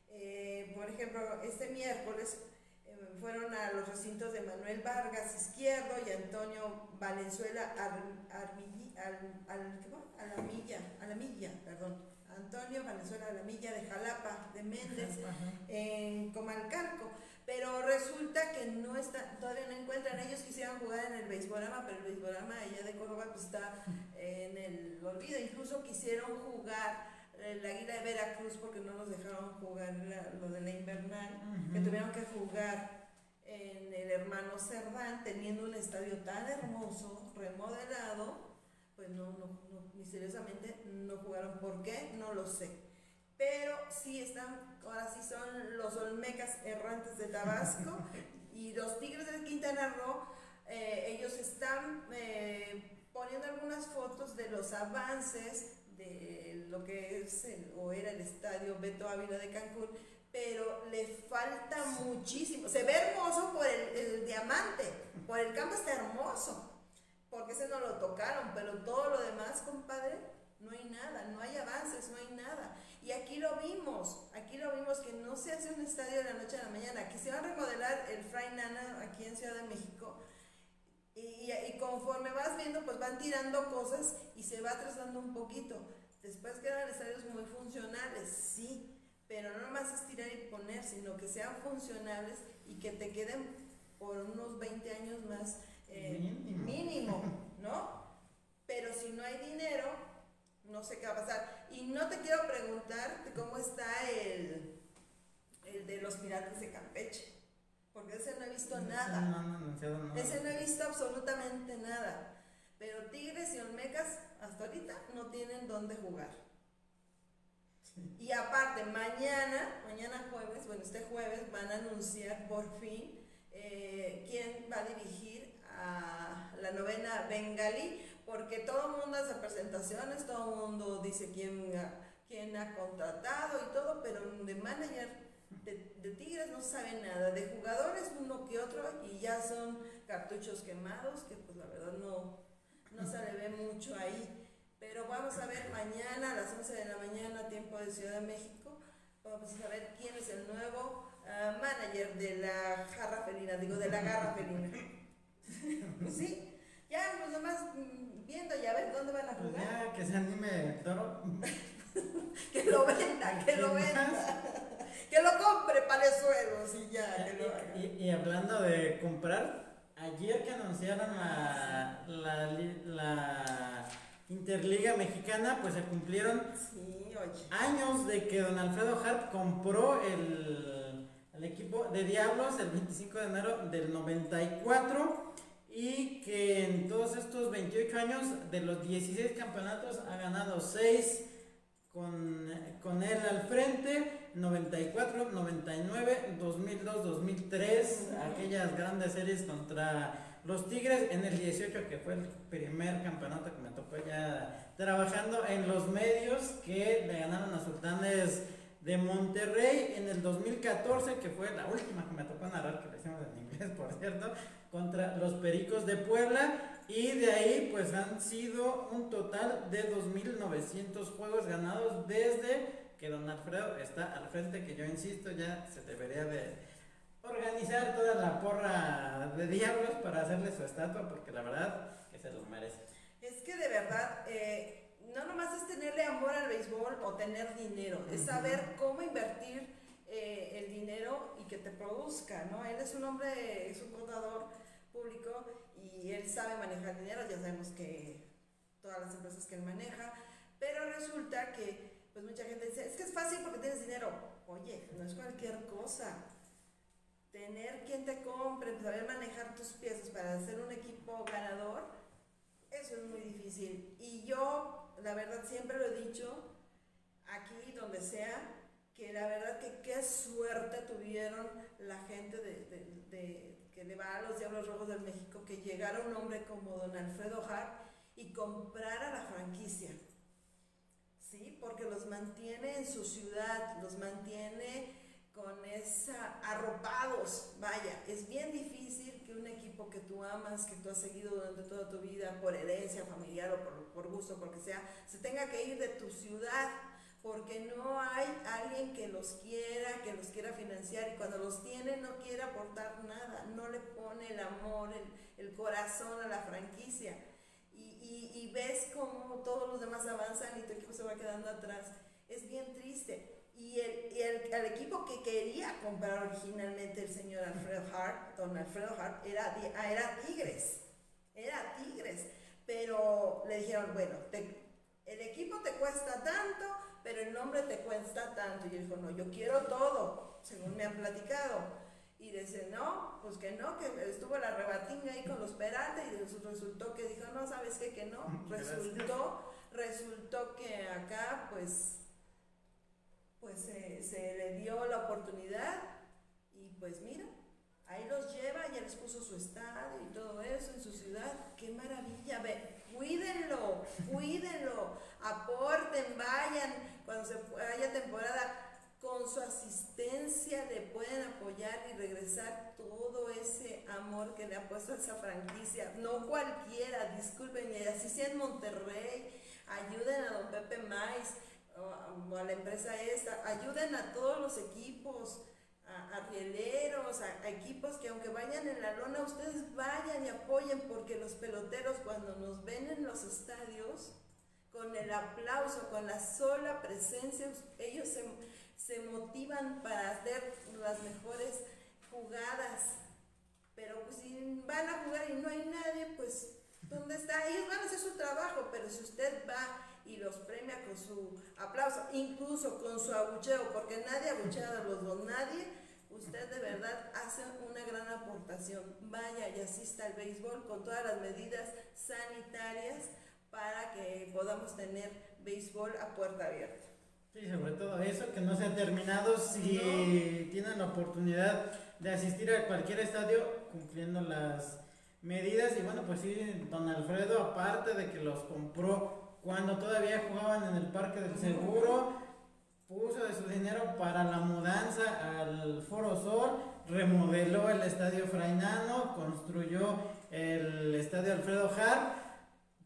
Eh, por ejemplo, este miércoles fueron a los recintos de Manuel Vargas Izquierdo y Antonio Valenzuela Armilli- al, al- ¿qué va? Alamilla, Alamilla, perdón. Antonio Valenzuela Alamilla de Jalapa, de Méndez, en Comalcalco. Pero resulta que no está, todavía no encuentran. Ellos quisieran jugar en el Beisbolama, pero el Beisbolama allá de Córdoba pues, está en el olvido. Incluso quisieron jugar el Águila de Veracruz porque no nos dejaron jugar la- lo de la invernal que Ujú. tuvieron que jugar en el hermano Cerdán, teniendo un estadio tan hermoso, remodelado, pues no, no, no, misteriosamente no jugaron. ¿Por qué? No lo sé. Pero sí están, ahora sí son los Olmecas errantes de Tabasco y los Tigres de Quintana Roo, eh, ellos están eh, poniendo algunas fotos de los avances de lo que es el- o era el estadio Beto Ávila de Cancún, pero le falta muchísimo. Se ve hermoso por el, el diamante, por el campo está hermoso, porque ese no lo tocaron, pero todo lo demás, compadre, no hay nada, no hay avances, no hay nada. Y aquí lo vimos, aquí lo vimos que no se hace un estadio de la noche a la mañana. Aquí se va a remodelar el Fray Nana aquí en Ciudad de México. Y, y, conforme vas viendo, pues van tirando cosas y se va atrasando un poquito. Después quedan estadios muy funcionales, sí, pero no nomás es tirar y poner, sino que sean funcionales y que te queden por unos 20 años más eh, mínimo. mínimo, ¿no? Pero si no hay dinero, no sé qué va a pasar. Y no te quiero preguntar cómo está el, el de los piratas de Campeche, porque ese no he visto nada. No, no, no, ese no he visto absolutamente nada. Pero Tigres y Olmecas hasta ahorita no tienen dónde jugar. Y aparte, mañana, mañana jueves, bueno, este jueves van a anunciar por fin eh, quién va a dirigir a la novena Bengali, porque todo el mundo hace presentaciones, todo el mundo dice quién, quién ha contratado y todo, pero de manager de, de, Tigres no sabe nada, de jugadores uno que otro y ya son cartuchos quemados, que pues la verdad no, no se le ve mucho ahí. Pero vamos a ver mañana a las 11 de la mañana, tiempo de Ciudad de México, vamos a ver quién es el nuevo uh, manager de la jarra felina, digo, de la garra felina. ¿Sí? Ya, pues nomás mm, viendo ya a ver dónde van a pues jugar. Pues ya, que se anime el toro. que lo venda, que lo venda. Que lo compre palezuelos y ya, que lo haga. Y, y, hablando de comprar, ayer que anunciaron la, la, la Interliga Mexicana, pues se cumplieron años de que don Alfredo Hart compró el, el, equipo de Diablos el 25 de enero del 94 y que en todos estos 28 años de los 16 campeonatos ha ganado 6 con, con él al frente, 94, 99, 2002, 2003, aquellas grandes series contra los Tigres en el 18, que fue el primer campeonato que me tocó ya trabajando en los medios, que le ganaron a Sultanes de Monterrey en el 2014, que fue la última que me tocó narrar, que lo hicimos en inglés, por cierto, contra los Pericos de Puebla. Y de ahí, pues han sido un total de 2.900 juegos ganados desde que don Alfredo está al frente, que yo insisto, ya se debería de organizar toda la porra de diablos para hacerle su estatua, porque la verdad que se lo merece. Es que de verdad, eh, no nomás es tenerle amor al béisbol o tener dinero, es saber cómo invertir eh, el dinero y que te produzca, ¿no? Él es un hombre, es un contador público y él sabe manejar dinero, ya sabemos que todas las empresas que él maneja, pero resulta que pues mucha gente dice, es que es fácil porque tienes dinero. Oye, no es cualquier cosa tener quien te compre, saber manejar tus piezas para hacer un equipo ganador, eso es muy difícil. Y yo, la verdad, siempre lo he dicho, aquí, donde sea, que la verdad que qué suerte tuvieron la gente de, que le va a los Diablos Rojos del México, que llegara un hombre como don Alfredo Hart y comprara la franquicia. ¿Sí? Porque los mantiene en su ciudad, los mantiene con esa arropados, vaya, es bien difícil que un equipo que tú amas, que tú has seguido durante toda tu vida por herencia familiar o por, por gusto, porque sea, se tenga que ir de tu ciudad porque no hay alguien que los quiera, que los quiera financiar y cuando los tiene no quiere aportar nada, no le pone el amor, el, el corazón a la franquicia. Y, y, y ves cómo todos los demás avanzan y tu equipo se va quedando atrás. Es bien triste. Y, el, y el, el, equipo que quería comprar originalmente el señor Alfredo Hart, don Alfredo Hart, era, era Tigres. Era Tigres. Pero le dijeron, bueno, el equipo te cuesta tanto, pero el nombre te cuesta tanto. Y él dijo, no, yo quiero todo, según me han platicado. Y dice, no, pues que no, que estuvo la rebatinga ahí con los Peralta y resultó que dijo, no, ¿sabes qué? Que no. Resultó, resultó que acá, pues pues se, le dio la oportunidad y pues mira, ahí los lleva, ya les puso su estadio y todo eso en su ciudad. ¡Qué maravilla! Ve, cuídenlo, cuídenlo, aporten, vayan cuando se haya temporada. Con su asistencia le pueden apoyar y regresar todo ese amor que le ha puesto a esa franquicia. No cualquiera, disculpen, y así sea en Monterrey, ayuden a don Pepe Mais o, a la empresa esta, ayuden a todos los equipos, a, a rieleros, a, a, equipos que aunque vayan en la lona, ustedes vayan y apoyen porque los peloteros cuando nos ven en los estadios, con el aplauso, con la sola presencia, ellos se, se motivan para hacer las mejores jugadas. Pero pues, si van a jugar y no hay nadie, pues ¿dónde está? Ellos van a hacer su trabajo, pero si usted va y los premia con su aplauso, incluso con su abucheo, porque nadie abuchea a los dos, nadie, usted de verdad hace una gran aportación. Vaya y asista al béisbol con todas las medidas sanitarias para que podamos tener béisbol a puerta abierta. Sí, sobre todo eso, que no se ha terminado. Si no. tienen la oportunidad de asistir a cualquier estadio cumpliendo las medidas, y bueno, pues sí, don Alfredo, aparte de que los compró cuando todavía jugaban en el Parque del Seguro, puso de su dinero para la mudanza al Foro Sol, remodeló el estadio Frainano, construyó el estadio Alfredo Hart,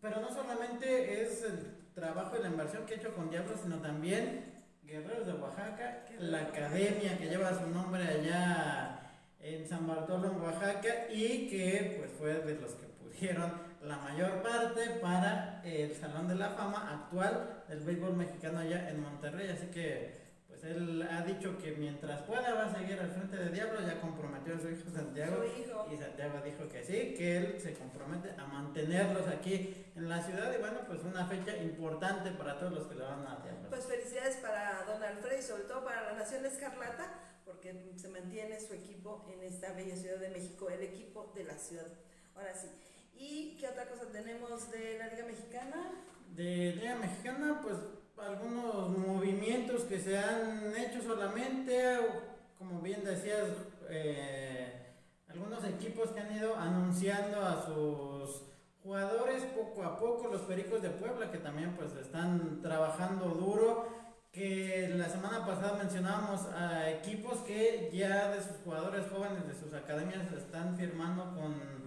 pero no solamente es el trabajo y la inversión que ha hecho con Diablos, sino también Guerreros de Oaxaca, la academia que lleva su nombre allá en San Bartolo, en Oaxaca, y que pues fue de los que pudieron la mayor parte para el Salón de la Fama actual del béisbol mexicano allá en Monterrey, así que pues él ha dicho que mientras pueda va a seguir al frente de Diablo, ya comprometió a su hijo Santiago. Su hijo. Y Santiago dijo que sí, que él se compromete a mantenerlos aquí en la ciudad. Y bueno, pues una fecha importante para todos los que le van a Diablo. Pues felicidades para don Alfredo y sobre todo para la Nación Escarlata, porque se mantiene su equipo en esta bella Ciudad de México, el equipo de la ciudad. Ahora sí. ¿Y qué otra cosa tenemos de la Liga Mexicana? De Liga Mexicana, pues algunos movimientos que se han hecho solamente, como bien decías, eh, algunos equipos que han ido anunciando a sus jugadores poco a poco, los Pericos de Puebla, que también pues están trabajando duro, que la semana pasada mencionábamos a equipos que ya de sus jugadores jóvenes, de sus academias, están firmando con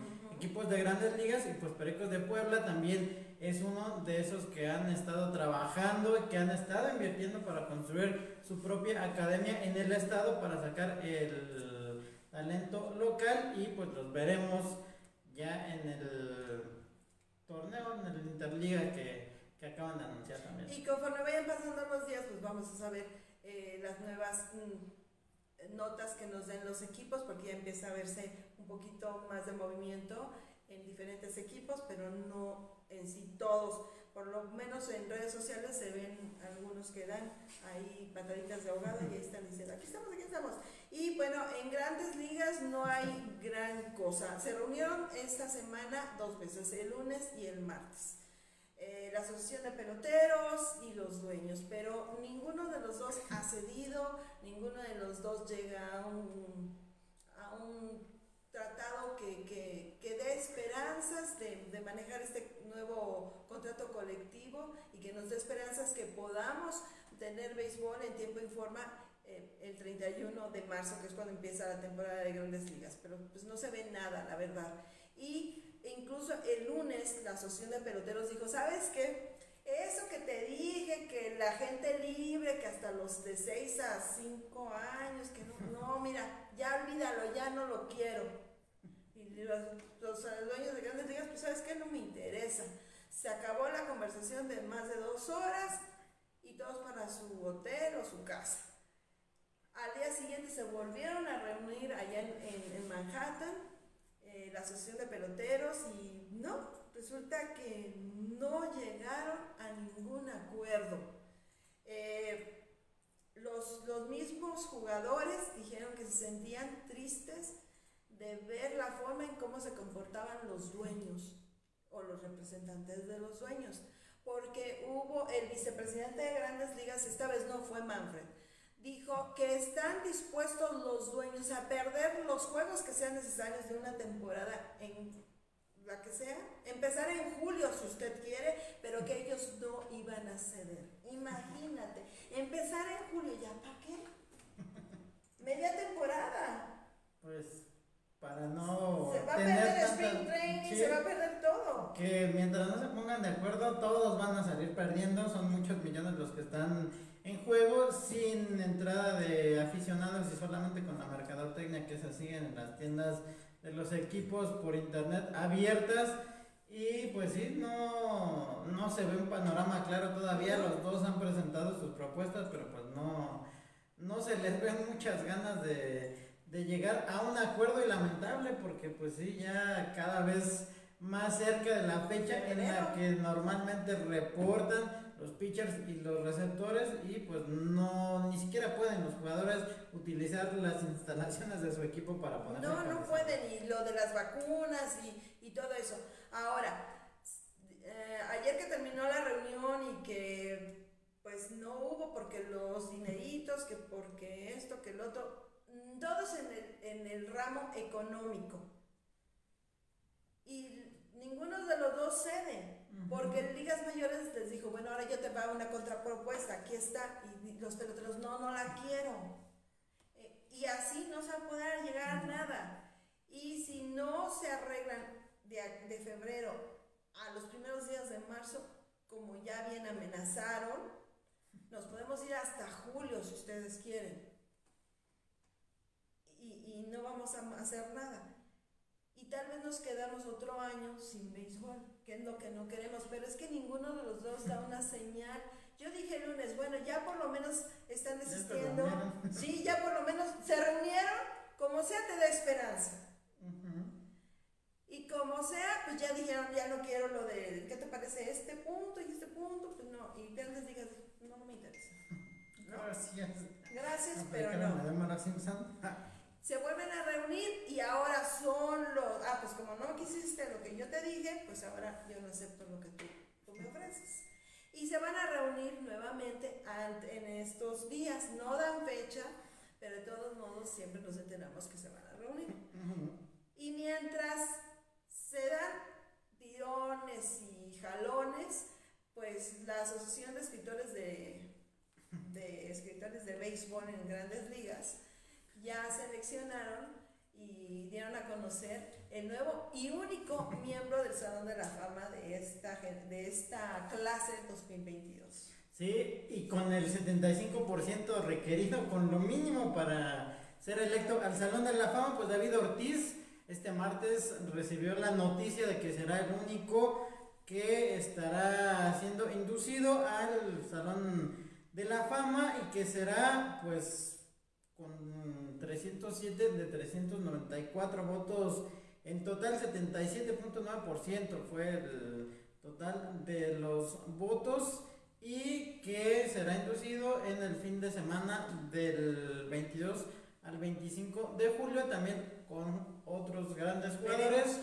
equipos de grandes ligas y pues Pericos de Puebla también es uno de esos que han estado trabajando y que han estado invirtiendo para construir su propia academia en el estado para sacar el talento local y pues los veremos ya en el torneo, en el Interliga que, que acaban de anunciar también. Y conforme vayan pasando los días, pues vamos a saber eh, las nuevas mm, notas que nos den los equipos, porque ya empieza a verse un poquito más de movimiento en diferentes equipos, pero no en sí todos. Por lo menos en redes sociales se ven algunos que dan ahí pataditas de ahogado y ahí están diciendo, aquí estamos, aquí estamos. Y bueno, en grandes ligas no hay gran cosa. Se reunieron esta semana dos veces, el lunes y el martes. Eh, la Asociación de Peloteros y los dueños, pero ninguno de los dos ha cedido, ninguno de los dos llega a un, a un tratado que, que, que dé esperanzas de, de, manejar este nuevo contrato colectivo y que nos dé esperanzas que podamos tener béisbol en tiempo y forma eh, el 31 de marzo, que es cuando empieza la temporada de grandes ligas, pero pues no se ve nada, la verdad. Y incluso el lunes la Asociación de Peloteros dijo, ¿sabes qué? Eso que te dije, que la gente libre, que hasta los de 6 a 5 años, que no, no, mira, ya olvídalo, ya no lo quiero. Y los, dueños de grandes ligas, pues sabes que no me interesa. Se acabó la conversación de más de dos horas y todos para su hotel o su casa. Al día siguiente se volvieron a reunir allá en Manhattan, eh, la asociación de peloteros, y no, resulta que no llegaron a ningún acuerdo. Eh, los, los mismos jugadores dijeron que se sentían tristes de ver la forma en cómo se comportaban los dueños o los representantes de los dueños. Porque hubo el vicepresidente de grandes ligas, esta vez no fue Manfred, dijo que están dispuestos los dueños a perder los juegos que sean necesarios de una temporada en la que sea, empezar en julio si usted quiere, pero que ellos no iban a ceder. Imagínate, empezar en julio, ¿ya para qué? Media temporada. Pues para no se va a perder el spring training, sí, se va a perder todo. que mientras no se pongan de acuerdo todos van a salir perdiendo son muchos millones los que están en juego sin entrada de aficionados y solamente con la mercadotecnia que se sigue en las tiendas de los equipos por internet abiertas. Y pues sí, no, no se ve un panorama claro todavía. Los dos han presentado sus propuestas, pero pues no, no se les ven muchas ganas de, de llegar a un acuerdo y lamentable porque pues sí, ya cada vez más cerca de la fecha en la que normalmente reportan los pitchers y los receptores y pues no ni siquiera pueden los jugadores utilizar las instalaciones de su equipo para ponerse no no pueden y lo de las vacunas y, y todo eso. Ahora eh, ayer que terminó la reunión y que pues no hubo porque los dineritos que porque esto que el otro todos en el, en el ramo económico. Y ninguno de los dos cede, porque en ligas mayores les dijo, bueno, ahora yo te pago una contrapropuesta, aquí está, y los peloteros, no, no la quiero. Eh, y así no se va a poder llegar a nada. Y si no se arreglan de, de febrero a los primeros días de marzo, como ya bien amenazaron, nos podemos ir hasta julio si ustedes quieren. Y, y no vamos a hacer nada y tal vez nos quedamos otro año sin béisbol, que es lo que no queremos, pero es que ninguno de los dos da una señal. Yo dije el lunes, bueno, ya por lo menos están desistiendo. Sí, ya por lo menos se reunieron, como sea te da esperanza. Y como sea, pues ya dijeron, ya no quiero lo de, ¿qué te parece este punto y este punto? Pues no, y les digas, no, no me interesa. Gracias. Gracias, pero no se vuelven a reunir y ahora son los, ah, pues como no quisiste lo que yo te dije, pues ahora yo no acepto lo que tú, me ofreces. Y se van a reunir nuevamente en estos días, no dan fecha, pero de todos modos siempre nos enteramos que se van a reunir. Y mientras se dan tirones y jalones, pues la Asociación de Escritores de, de Escritores de Béisbol en Grandes Ligas, ya seleccionaron y dieron a conocer el nuevo y único miembro del Salón de la Fama de esta, de esta clase 2022. Sí, y con el 75% requerido, con lo mínimo para ser electo al Salón de la Fama, pues David Ortiz este martes recibió la noticia de que será el único que estará siendo inducido al Salón de la Fama y que será pues 307 de 394 votos, en total 77.9% fue el total de los votos y que será inducido en el fin de semana del 22 al 25 de julio también con otros grandes jugadores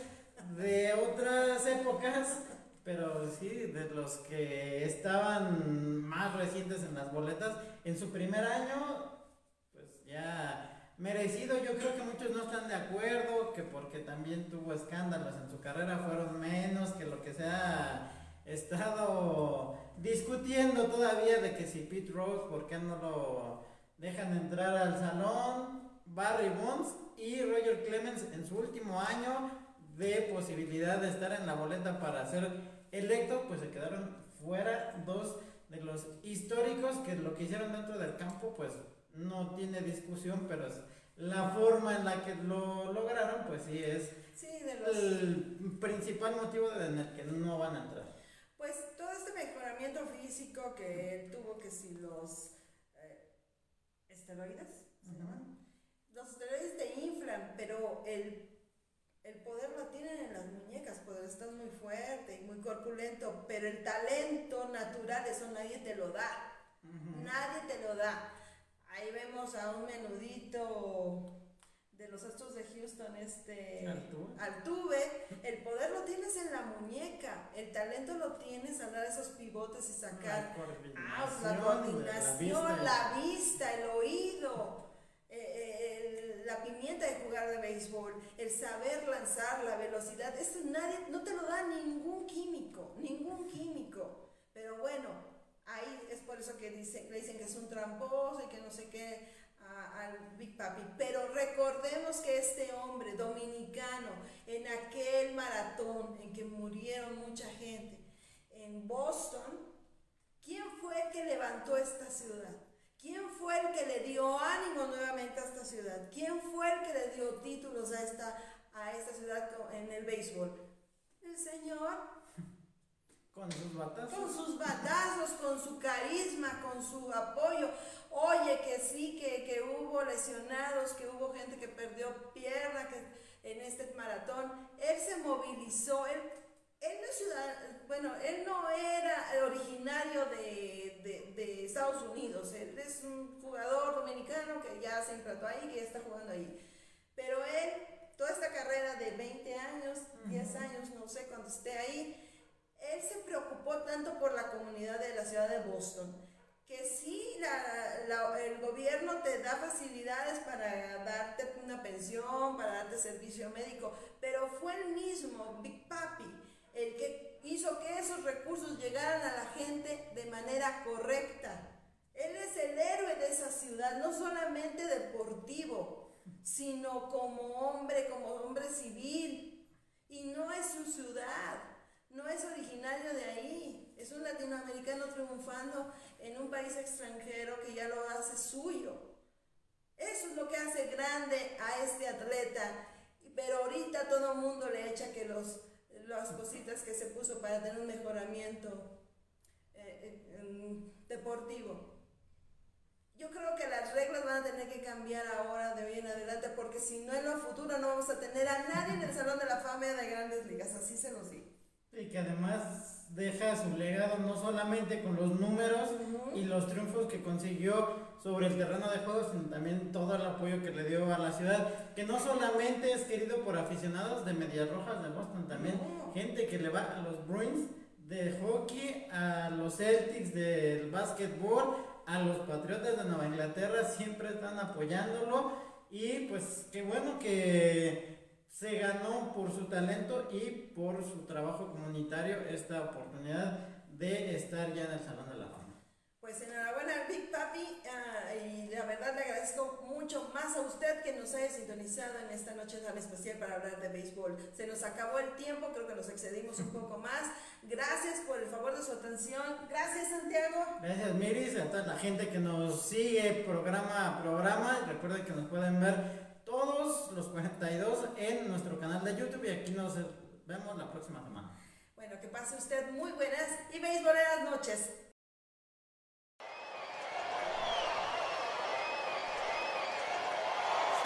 de otras épocas pero sí, de los que estaban más recientes en las boletas, en su primer año ya merecido. Yo creo que muchos no están de acuerdo, que porque también tuvo escándalos en su carrera fueron menos que lo que se ha estado discutiendo todavía de que si Pete Rose, ¿por qué no lo dejan entrar al salón? Barry Bonds y Roger Clemens en su último año de posibilidad de estar en la boleta para ser electo, pues se quedaron fuera dos de los históricos que lo que hicieron dentro del campo, pues no tiene discusión, pero es la forma en la que lo lograron, pues sí es el principal motivo de, en el que no van a entrar. Pues todo este mejoramiento físico que tuvo, que si los eh, esteroides, Los esteroides te inflan, pero el, el poder lo tienen en las muñecas, poder estás muy fuerte y muy corpulento, pero el talento natural, eso nadie te lo da. Nadie te lo da. Ahí vemos a un menudito de los Astros de Houston, este Altuve. El poder lo tienes en la muñeca, el talento lo tienes a dar esos pivotes y sacar. La coordinación, ah, la, vista. el oído. Eh, eh, la pimienta de jugar de béisbol, el saber lanzar, la velocidad, eso nadie, no te lo da ningún químico, ningún químico. Pero bueno, Ahí es por eso que dice, le dicen que es un tramposo y que no sé qué al Big Papi. Pero recordemos que este hombre dominicano, en aquel maratón en que murieron mucha gente, en Boston, ¿quién fue que levantó esta ciudad? ¿Quién fue el que le dio ánimo nuevamente a esta ciudad? ¿Quién fue el que le dio títulos a esta, a esta ciudad en el béisbol? El Señor. Con sus batazos. Con sus batazos, con su carisma, con su apoyo. Oye, que sí, que, que hubo lesionados, que hubo gente que perdió pierna que, en este maratón. Él se movilizó, él él no, ciudad, bueno, él no era originario de, de, de, Estados Unidos, él es un jugador dominicano que ya se implantó ahí, que está jugando ahí. Pero él, toda esta carrera de 20 años, 10 años, no sé, cuando esté ahí, él se preocupó tanto por la comunidad de la ciudad de Boston, que sí, la, el gobierno te da facilidades para darte una pensión, para darte servicio médico, pero fue el mismo, Big Papi, el que hizo que esos recursos llegaran a la gente de manera correcta. Él es el héroe de esa ciudad, no solamente deportivo, sino como hombre, como hombre civil. Y no es su ciudad, no es originario de ahí, es un latinoamericano triunfando en un país extranjero que ya lo hace suyo. Eso es lo que hace grande a este atleta. Pero ahorita todo el mundo le echa que los las cositas que se puso para tener un mejoramiento eh, eh, deportivo. Yo creo que las reglas van a tener que cambiar ahora de hoy en adelante porque si no en lo futuro no vamos a tener a nadie en el Salón de la Fama de Grandes Ligas, así se los digo. Y que además deja su legado no solamente con los números y los triunfos que consiguió sobre el terreno de juego, sino también todo el apoyo que le dio a la ciudad, que no solamente es querido por aficionados de Medias Rojas de Boston, también gente que le va a los Bruins de hockey, a los Celtics del básquetbol, a los Patriotas de Nueva Inglaterra, siempre están apoyándolo. Y pues qué bueno que se ganó por su talento y por su trabajo comunitario esta oportunidad de estar ya en el Salón de la Fama. Pues enhorabuena Big Papi uh, y la verdad le agradezco mucho más a usted que nos haya sintonizado en esta noche tan especial para hablar de béisbol. Se nos acabó el tiempo, creo que nos excedimos un poco más. Gracias por el favor de su atención. Gracias Santiago. Gracias Miris, a toda la gente que nos sigue programa a programa. Recuerden que nos pueden ver todos los 42 en nuestro canal de YouTube y aquí nos vemos la próxima semana. Bueno, que pase usted muy buenas y beisboleras noches.